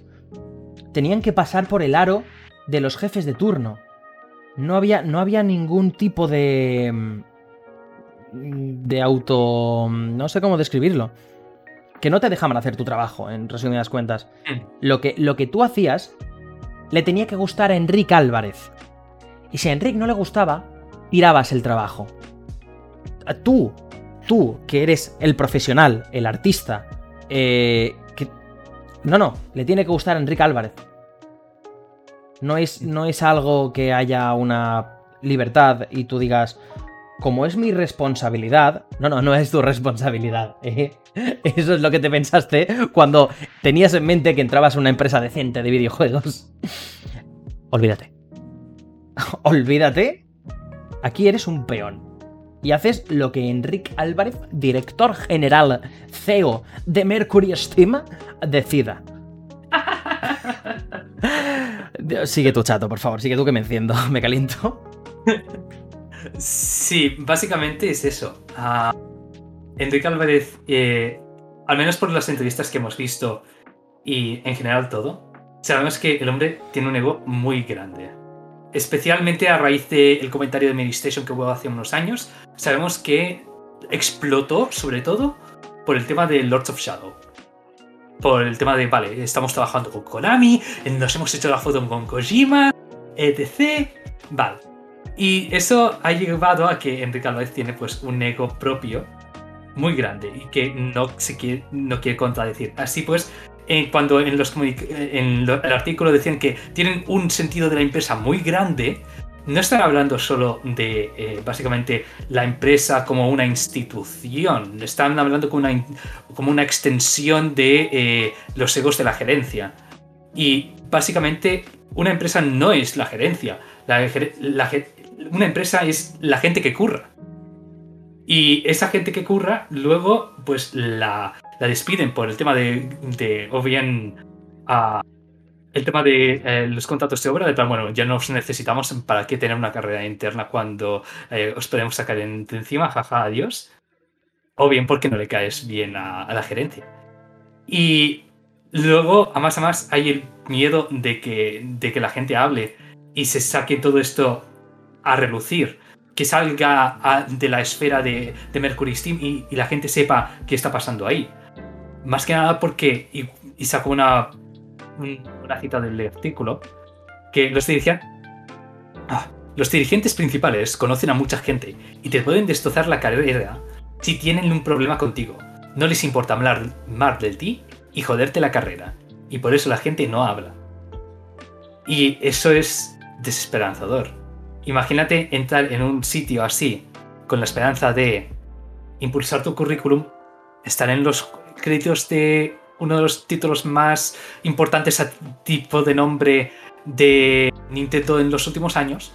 tenían que pasar por el aro de los jefes de turno. No había, no había ningún tipo de... Mm, de auto... no sé cómo describirlo. Que no te dejaban hacer tu trabajo, en resumidas cuentas. Mm. Lo que, lo que tú hacías le tenía que gustar a Enrique Álvarez. Y si a Enrique no le gustaba, tirabas el trabajo. Tú, tú, que eres el profesional, el artista, eh, que... No, no, le tiene que gustar a Enrique Álvarez. No es, no es algo que haya una libertad y tú digas, como es mi responsabilidad, no, no, no es tu responsabilidad. [laughs] ¿eh? Eso es lo que te pensaste cuando tenías en mente que entrabas a una empresa decente de videojuegos. [laughs] Olvídate. [laughs] Olvídate Aquí eres un peón. Y haces lo que Enrique Álvarez, director general CEO de Mercury Steam, decida. sigue tu chato, por favor, sigue tú que me enciendo, me caliento. Sí, básicamente es eso. Ah, Enrique Álvarez, eh, al menos por las entrevistas que hemos visto y en general todo, sabemos que el hombre tiene un ego muy grande especialmente a raíz del comentario de Medistation que hubo hace unos años, sabemos que explotó sobre todo por el tema de Lords of Shadow. Por el tema de, vale, estamos trabajando con Konami, nos hemos hecho la foto con Kojima, etc. Vale. Y eso ha llevado a que Enrique Álvarez tiene pues un ego propio muy grande y que no, se quiere, no quiere contradecir. Así pues, cuando en, los en el artículo decían que tienen un sentido de la empresa muy grande, no están hablando solo de eh, básicamente la empresa como una institución, están hablando como una, como una extensión de eh, los egos de la gerencia. Y básicamente una empresa no es la gerencia, una empresa es la gente que curra. Y esa gente que curra, luego, pues la, despiden por el tema de, o bien el tema de eh, los contratos de obra, de plan, bueno, ya nos necesitamos para qué tener una carrera interna cuando eh, os podemos sacar de encima, jaja, adiós. O bien porque no le caes bien a, la gerencia. Y luego, a más a más, hay el miedo de que, de que la gente hable y se saque todo esto a relucir. Que salga de la esfera de, Mercury Steam y, y la gente sepa qué está pasando ahí. Más que nada porque, y, sacó una, una cita del artículo, que los dirigían. Ah, los dirigentes principales conocen a mucha gente y te pueden destrozar la carrera si tienen un problema contigo. No les importa hablar más de ti y joderte la carrera. Y por eso la gente no habla. Y eso es desesperanzador. Imagínate entrar en un sitio así, con la esperanza de impulsar tu currículum, estar en los créditos de uno de los títulos más importantes a tipo de nombre de Nintendo en los últimos años.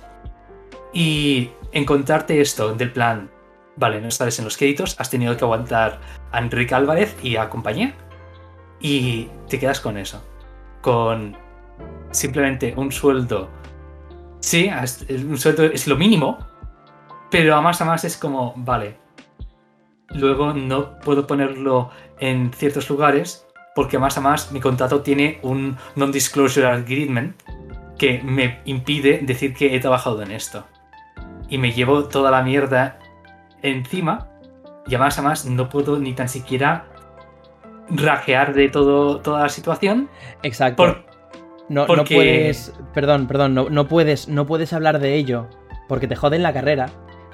Y encontrarte esto del plan, vale, no estás en los créditos, has tenido que aguantar a Enrique Álvarez y a compañía. Y te quedas con eso. Con simplemente un sueldo. Sí, un sueldo es lo mínimo. Pero a más a más es como, vale. Luego no puedo ponerlo en ciertos lugares. Porque a más a más mi contrato tiene un non-disclosure agreement que me impide decir que he trabajado en esto. Y me llevo toda la mierda encima. Y a más a más no puedo ni tan siquiera rajear de todo, toda la situación. Exacto. No, no, puedes. Perdón, perdón, no, no, puedes, no puedes hablar de ello porque te joden la carrera.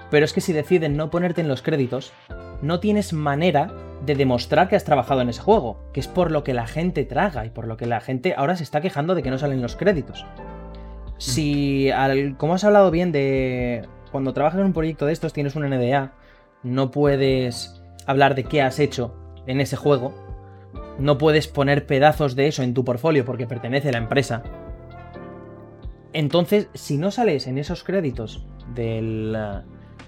Pero es que si deciden no ponerte en los créditos, no tienes manera de demostrar que has trabajado en ese juego, que es por lo que la gente traga y por lo que la gente ahora se está quejando de que no salen los créditos. Si, al, como has hablado bien de cuando trabajas en un proyecto de estos, tienes una NDA, no puedes hablar de qué has hecho en ese juego, no puedes poner pedazos de eso en tu portfolio porque pertenece a la empresa. Entonces, si no sales en esos créditos del,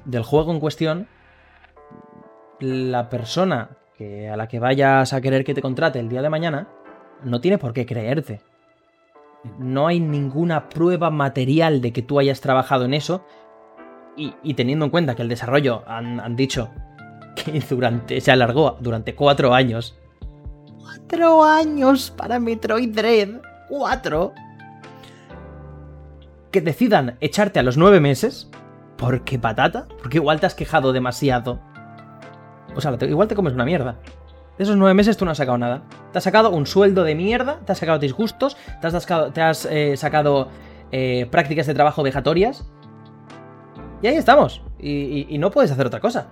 del juego en cuestión, la persona que, a la que vayas a querer que te contrate el día de mañana no tiene por qué creerte. No hay ninguna prueba material de que tú hayas trabajado en eso. Y, teniendo en cuenta que el desarrollo han, han dicho que durante, se alargó durante cuatro años cuatro años para Metroid Dread. Cuatro. Que decidan echarte a los nueve meses. Porque patata. Porque igual te has quejado demasiado. O sea, igual te comes una mierda. De esos nueve meses tú no has sacado nada. Te has sacado un sueldo de mierda, te has sacado disgustos, te has, sacado, te has eh, sacado eh, prácticas de trabajo vejatorias. Y ahí estamos. y no puedes hacer otra cosa.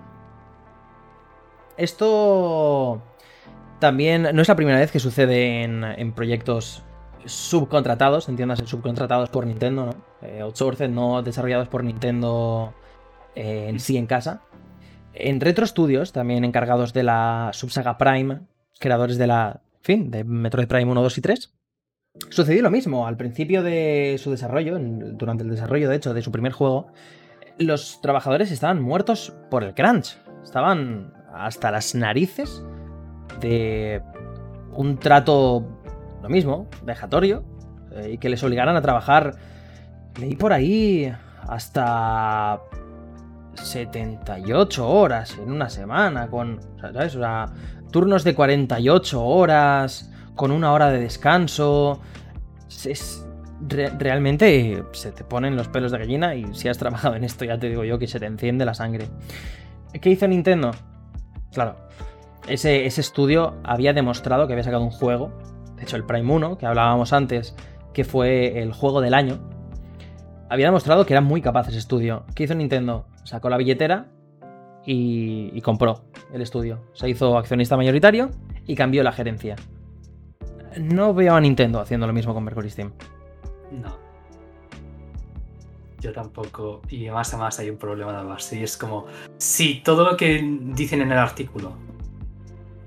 Esto también no es la primera vez que sucede en, proyectos subcontratados, entiendas, subcontratados por Nintendo, ¿no? Eh, outsourced, no desarrollados por Nintendo eh, en sí en casa. En Retro Studios, también encargados de la subsaga Prime, creadores de la, fin, de Metroid Prime 1, 2 y 3, sucedió lo mismo. Al principio de su desarrollo, durante el desarrollo, de hecho, de su primer juego, los trabajadores estaban muertos por el crunch. Estaban hasta las narices de un trato, lo mismo, vejatorio, eh, y que les obligaran a trabajar, leí por ahí, hasta 78 horas en una semana, con, ¿sabes? Turnos de 48 horas, con una hora de descanso. Es, realmente se te ponen los pelos de gallina y si has trabajado en esto ya te digo yo que se te enciende la sangre. ¿Qué hizo Nintendo? Claro, ese, estudio había demostrado que había sacado un juego, de hecho el Prime 1, que hablábamos antes, que fue el juego del año, había demostrado que era muy capaz ese estudio. ¿Qué hizo Nintendo? Sacó la billetera y, compró el estudio. Se hizo accionista mayoritario y cambió la gerencia. No veo a Nintendo haciendo lo mismo con Mercury Steam. No. Yo tampoco. Y más a más hay un problema de base. Y es como, si todo lo que dicen en el artículo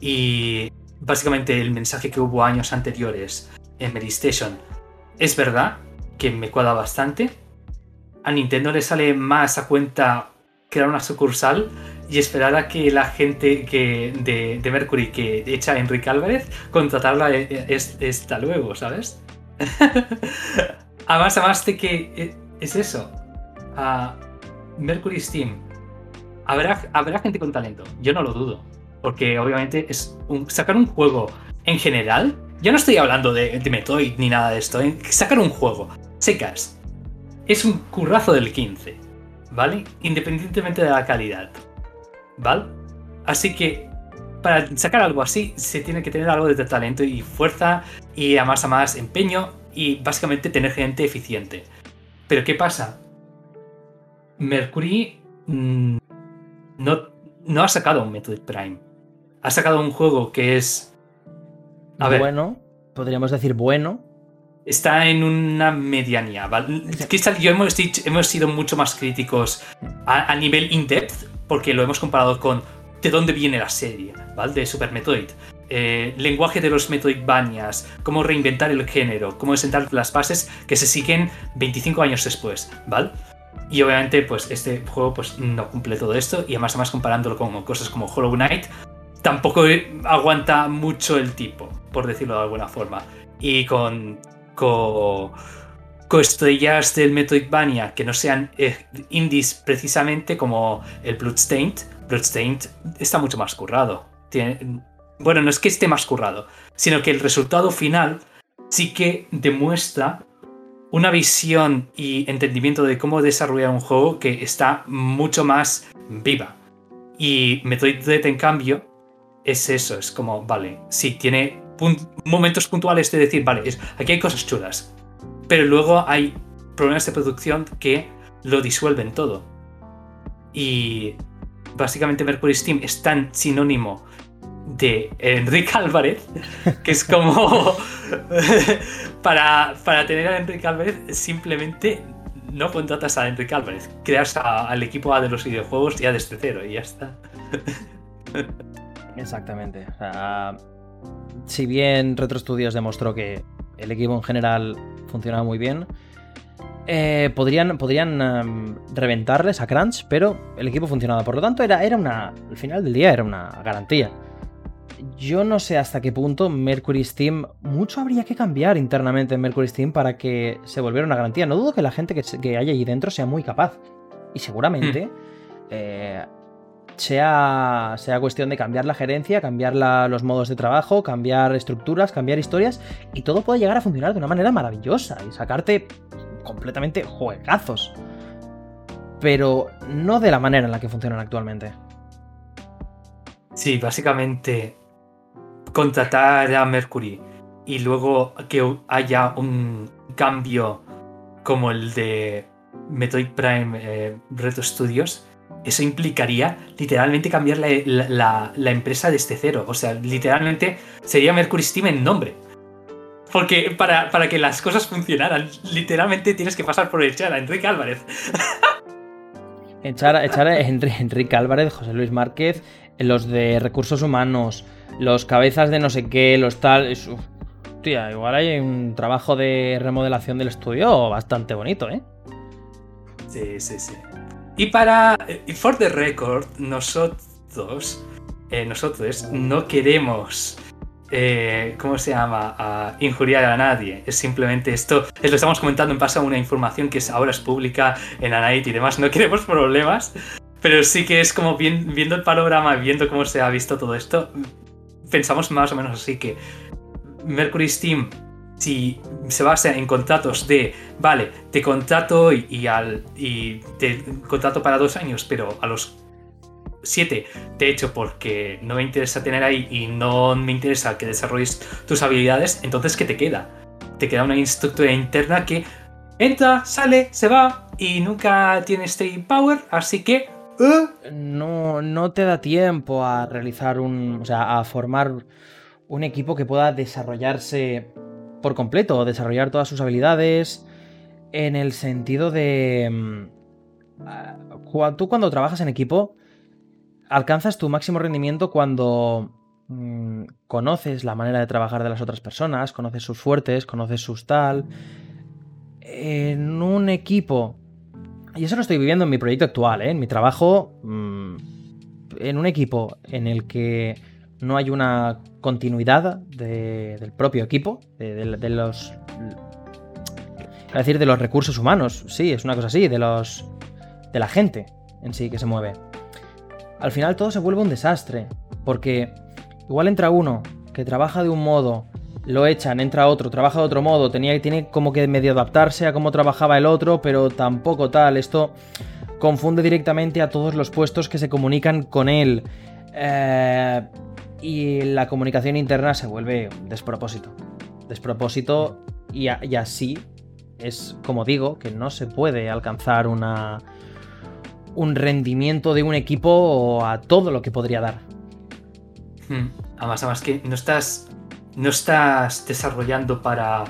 y básicamente el mensaje que hubo años anteriores en Medistation es verdad, que me cuadra bastante. A Nintendo le sale más a cuenta crear una sucursal y esperar a que la gente que de, Mercury que echa a Enrique Álvarez, contratarla es, esta luego, ¿sabes? [laughs] además, además de que eh, es eso. Mercury Steam. Habrá, habrá gente con talento, yo no lo dudo. Porque obviamente es sacar un juego en general. Ya no estoy hablando de, de Metroid ni nada de esto. Sacar un juego, secas, es un currazo del 15. ¿Vale? Independientemente de la calidad. ¿Vale? Así que para sacar algo así se tiene que tener algo de talento y fuerza y a más a más empeño y básicamente tener gente eficiente. Pero ¿qué pasa? Mercury mm, no, no ha sacado un Metroid Prime ha sacado un juego que es. A bueno, podríamos decir bueno. Está en una medianía, ¿vale? yo hemos, hemos sido mucho más críticos a, nivel in-depth, porque lo hemos comparado con de dónde viene la serie, ¿vale? De Super Metroid. Eh, lenguaje de los Metroidvanias, cómo reinventar el género, cómo sentar las bases que se siguen 25 años después, ¿vale? Y obviamente, pues este juego pues, no cumple todo esto, y además, además comparándolo con cosas como Hollow Knight, tampoco aguanta mucho el tipo, por decirlo de alguna forma. Y con, con, estrellas del Metroidvania que no sean eh, indies precisamente como el Bloodstained, Bloodstained está mucho más currado. Bueno, no es que esté más currado, sino que el resultado final sí que demuestra una visión y entendimiento de cómo desarrollar un juego que está mucho más viva. Y Metroid Dread, en cambio, es eso, es como, vale, sí, tiene momentos puntuales de decir, vale, aquí hay cosas chulas, pero luego hay problemas de producción que lo disuelven todo. Y básicamente Mercury Steam es tan sinónimo de Enrique [laughs] Álvarez, que es como [laughs] para, para tener a Enrique Álvarez simplemente no contratas a Enrique Álvarez, creas al equipo A de los videojuegos ya desde cero y ya está. [laughs] Exactamente. si bien Retro Studios demostró que el equipo en general funcionaba muy bien, eh, podrían, podrían em, reventarles a Crunch, pero el equipo funcionaba. Por lo tanto, era, era una. Al final del día era una garantía. Yo no sé hasta qué punto Mercury Steam. Mucho habría que cambiar internamente en Mercury Steam para que se volviera una garantía. No dudo que la gente que, que haya ahí dentro sea muy capaz. Y seguramente. Hmm. Eh, sea, sea cuestión de cambiar la gerencia, cambiar los modos de trabajo, cambiar estructuras, cambiar historias, y todo puede llegar a funcionar de una manera maravillosa y sacarte completamente juegazos. Pero no de la manera en la que funcionan actualmente. Sí, básicamente contratar a Mercury y luego que haya un cambio como el de Metroid Prime eh, Reto Studios eso implicaría literalmente cambiar la, empresa desde cero. O sea, literalmente sería Mercury Steam en nombre. Porque para, para que las cosas funcionaran, literalmente tienes que pasar por echar a Enrique Álvarez. Echar, echar a Enrique Álvarez, José Luis Márquez, los de recursos humanos, los cabezas de no sé qué, los tal. tía, igual hay un trabajo de remodelación del estudio bastante bonito, ¿eh? Sí, sí, sí. Y para. Y for the record, nosotros. Eh, nosotros no queremos. Eh, ¿Cómo se llama? injuriar a nadie. Es simplemente esto. Es lo estamos comentando en pasado, una información que ahora es pública en Anait y demás. No [laughs] queremos problemas. Pero sí que es como viendo el panorama, viendo cómo se ha visto todo esto. Pensamos más o menos así que Mercury Steam si se basa en contratos de, vale, te contrato y, al, y te contrato para dos años, pero a los siete te echo porque no me interesa tener ahí y no me interesa que desarrolles tus habilidades, entonces ¿qué te queda? Te queda una estructura interna que entra, sale, se va y nunca tiene stay power, así que... ¿eh? No, no te da tiempo a realizar un... o sea, a formar un equipo que pueda desarrollarse por completo, desarrollar todas sus habilidades en el sentido de... Mm, tú cuando trabajas en equipo, alcanzas tu máximo rendimiento cuando mm, conoces la manera de trabajar de las otras personas, conoces sus fuertes, conoces sus tal. En un equipo, y eso lo estoy viviendo en mi proyecto actual, ¿eh? en mi trabajo, mm, en un equipo en el que no hay una continuidad del propio equipo, de, los... Es decir, de los recursos humanos, sí, es una cosa así, de los... de la gente en sí que se mueve. Al final todo se vuelve un desastre, porque igual entra uno que trabaja de un modo, lo echan, entra otro, trabaja de otro modo, tenía, tiene como que medio adaptarse a cómo trabajaba el otro, pero tampoco tal, esto confunde directamente a todos los puestos que se comunican con él. Eh, y la comunicación interna se vuelve despropósito. Despropósito y, así es como digo que no se puede alcanzar una, un rendimiento de un equipo a todo lo que podría dar. Hmm. Además, además que no estás, no estás desarrollando para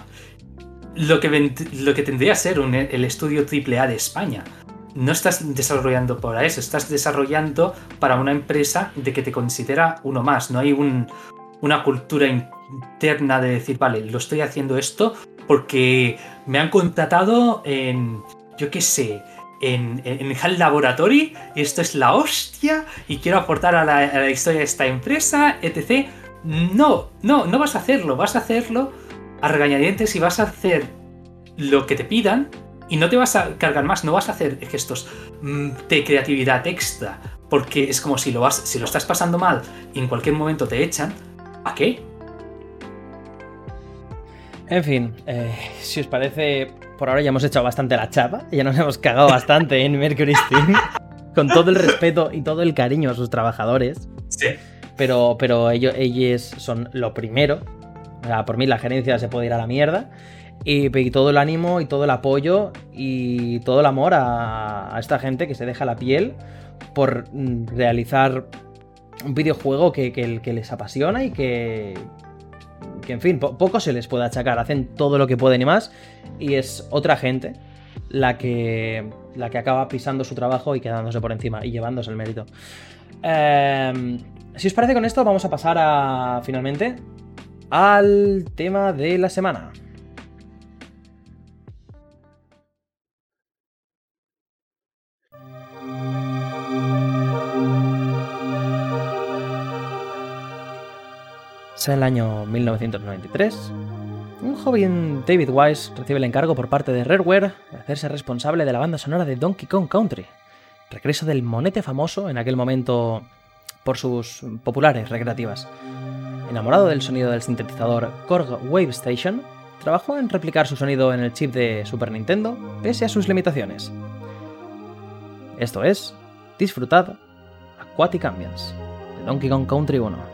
lo que, lo que tendría que ser el estudio AAA de España no estás desarrollando para eso, estás desarrollando para una empresa de que te considera uno más. No hay una cultura interna de decir, vale, lo estoy haciendo esto porque me han contratado en, yo qué sé, en, en HAL Laboratory, y esto es la hostia, y quiero aportar a la, a la historia de esta empresa, etc. No, no, no vas a hacerlo, vas a hacerlo a regañadientes y vas a hacer lo que te pidan y no te vas a cargar más, no vas a hacer gestos mm, de creatividad extra, porque es como si lo, vas, si lo estás pasando mal y en cualquier momento te echan, ¿a qué? En fin, eh, si os parece, por ahora ya hemos echado bastante la chapa, ya nos hemos cagado bastante en Mercury Steam, con todo el respeto y todo el cariño a sus trabajadores. Sí. Pero, pero ellos, ellos son lo primero. O sea, por mí la gerencia se puede ir a la mierda. Y, todo el ánimo y todo el apoyo y todo el amor a, esta gente que se deja la piel por mm, realizar un videojuego que, les apasiona y que, que en fin, po- poco se les puede achacar. Hacen todo lo que pueden y más. Y es otra gente la que, la que acaba pisando su trabajo y quedándose por encima y llevándose el mérito. Em, si os parece con esto, vamos a pasar a finalmente al tema de la semana. Es el año 1993. Un joven David Wise recibe el encargo por parte de Rareware de hacerse responsable de la banda sonora de Donkey Kong Country, regreso del monete famoso en aquel momento por sus populares recreativas. Enamorado del sonido del sintetizador Korg Wave Station, trabajó en replicar su sonido en el chip de Super Nintendo pese a sus limitaciones. Esto es, disfrutad Aquatic Ambience de Donkey Kong Country 1.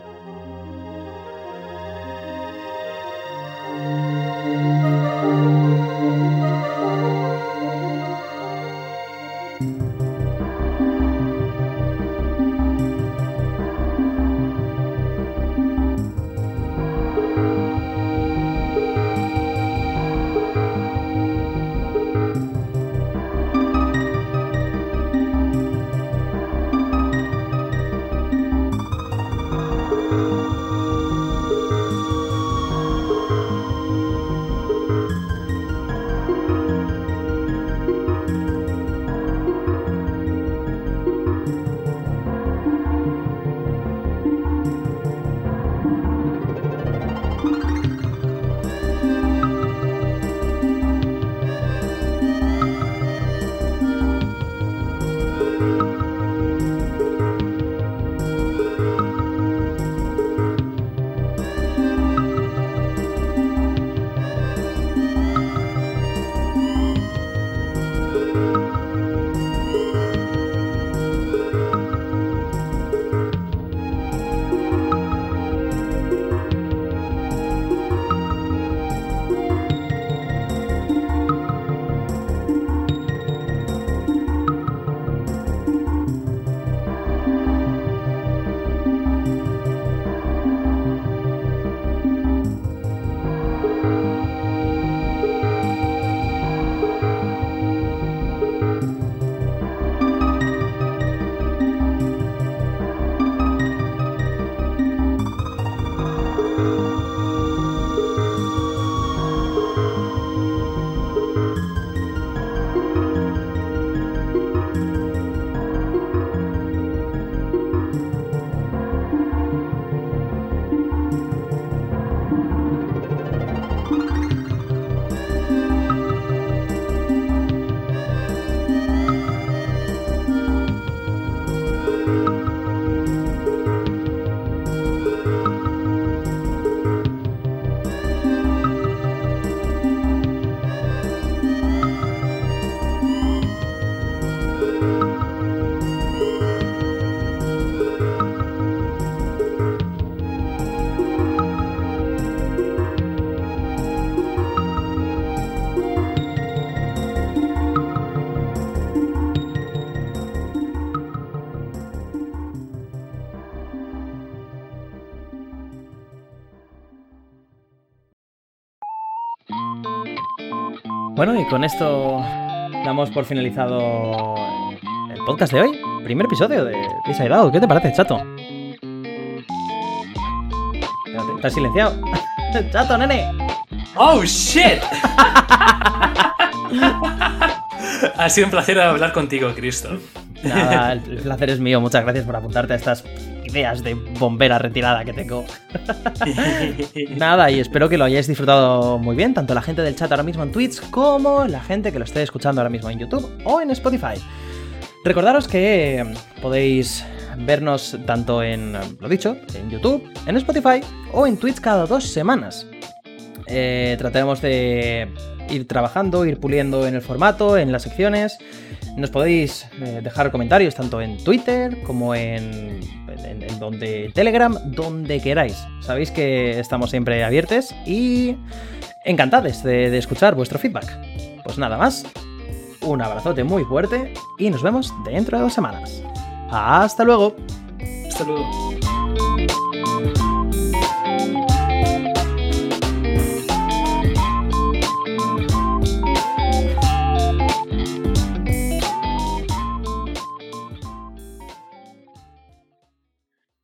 Bueno, y con esto damos por finalizado el podcast de hoy. Primer episodio de Inside Out. ¿Qué te parece, chato? Espérate, ¿Te has silenciado? [laughs] ¡Chato, nene! ¡Oh, shit! [laughs] Ha sido un placer hablar contigo, Cristo. Nada, el placer es mío. Muchas gracias por apuntarte a estas ideas de bombera retirada que tengo. [laughs] Nada, y espero que lo hayáis disfrutado muy bien, tanto la gente del chat ahora mismo en Twitch como la gente que lo esté escuchando ahora mismo en YouTube o en Spotify. Recordaros que podéis vernos tanto en, lo dicho, en YouTube, en Spotify o en Twitch cada dos semanas. Eh, trataremos de ir trabajando, ir puliendo en el formato, en las secciones. Nos podéis eh, dejar comentarios tanto en Twitter como en, en, donde Telegram, donde queráis. Sabéis que estamos siempre abiertos y encantados de, de escuchar vuestro feedback. Pues nada más, un abrazote muy fuerte y nos vemos dentro de dos semanas. Hasta luego. Hasta luego.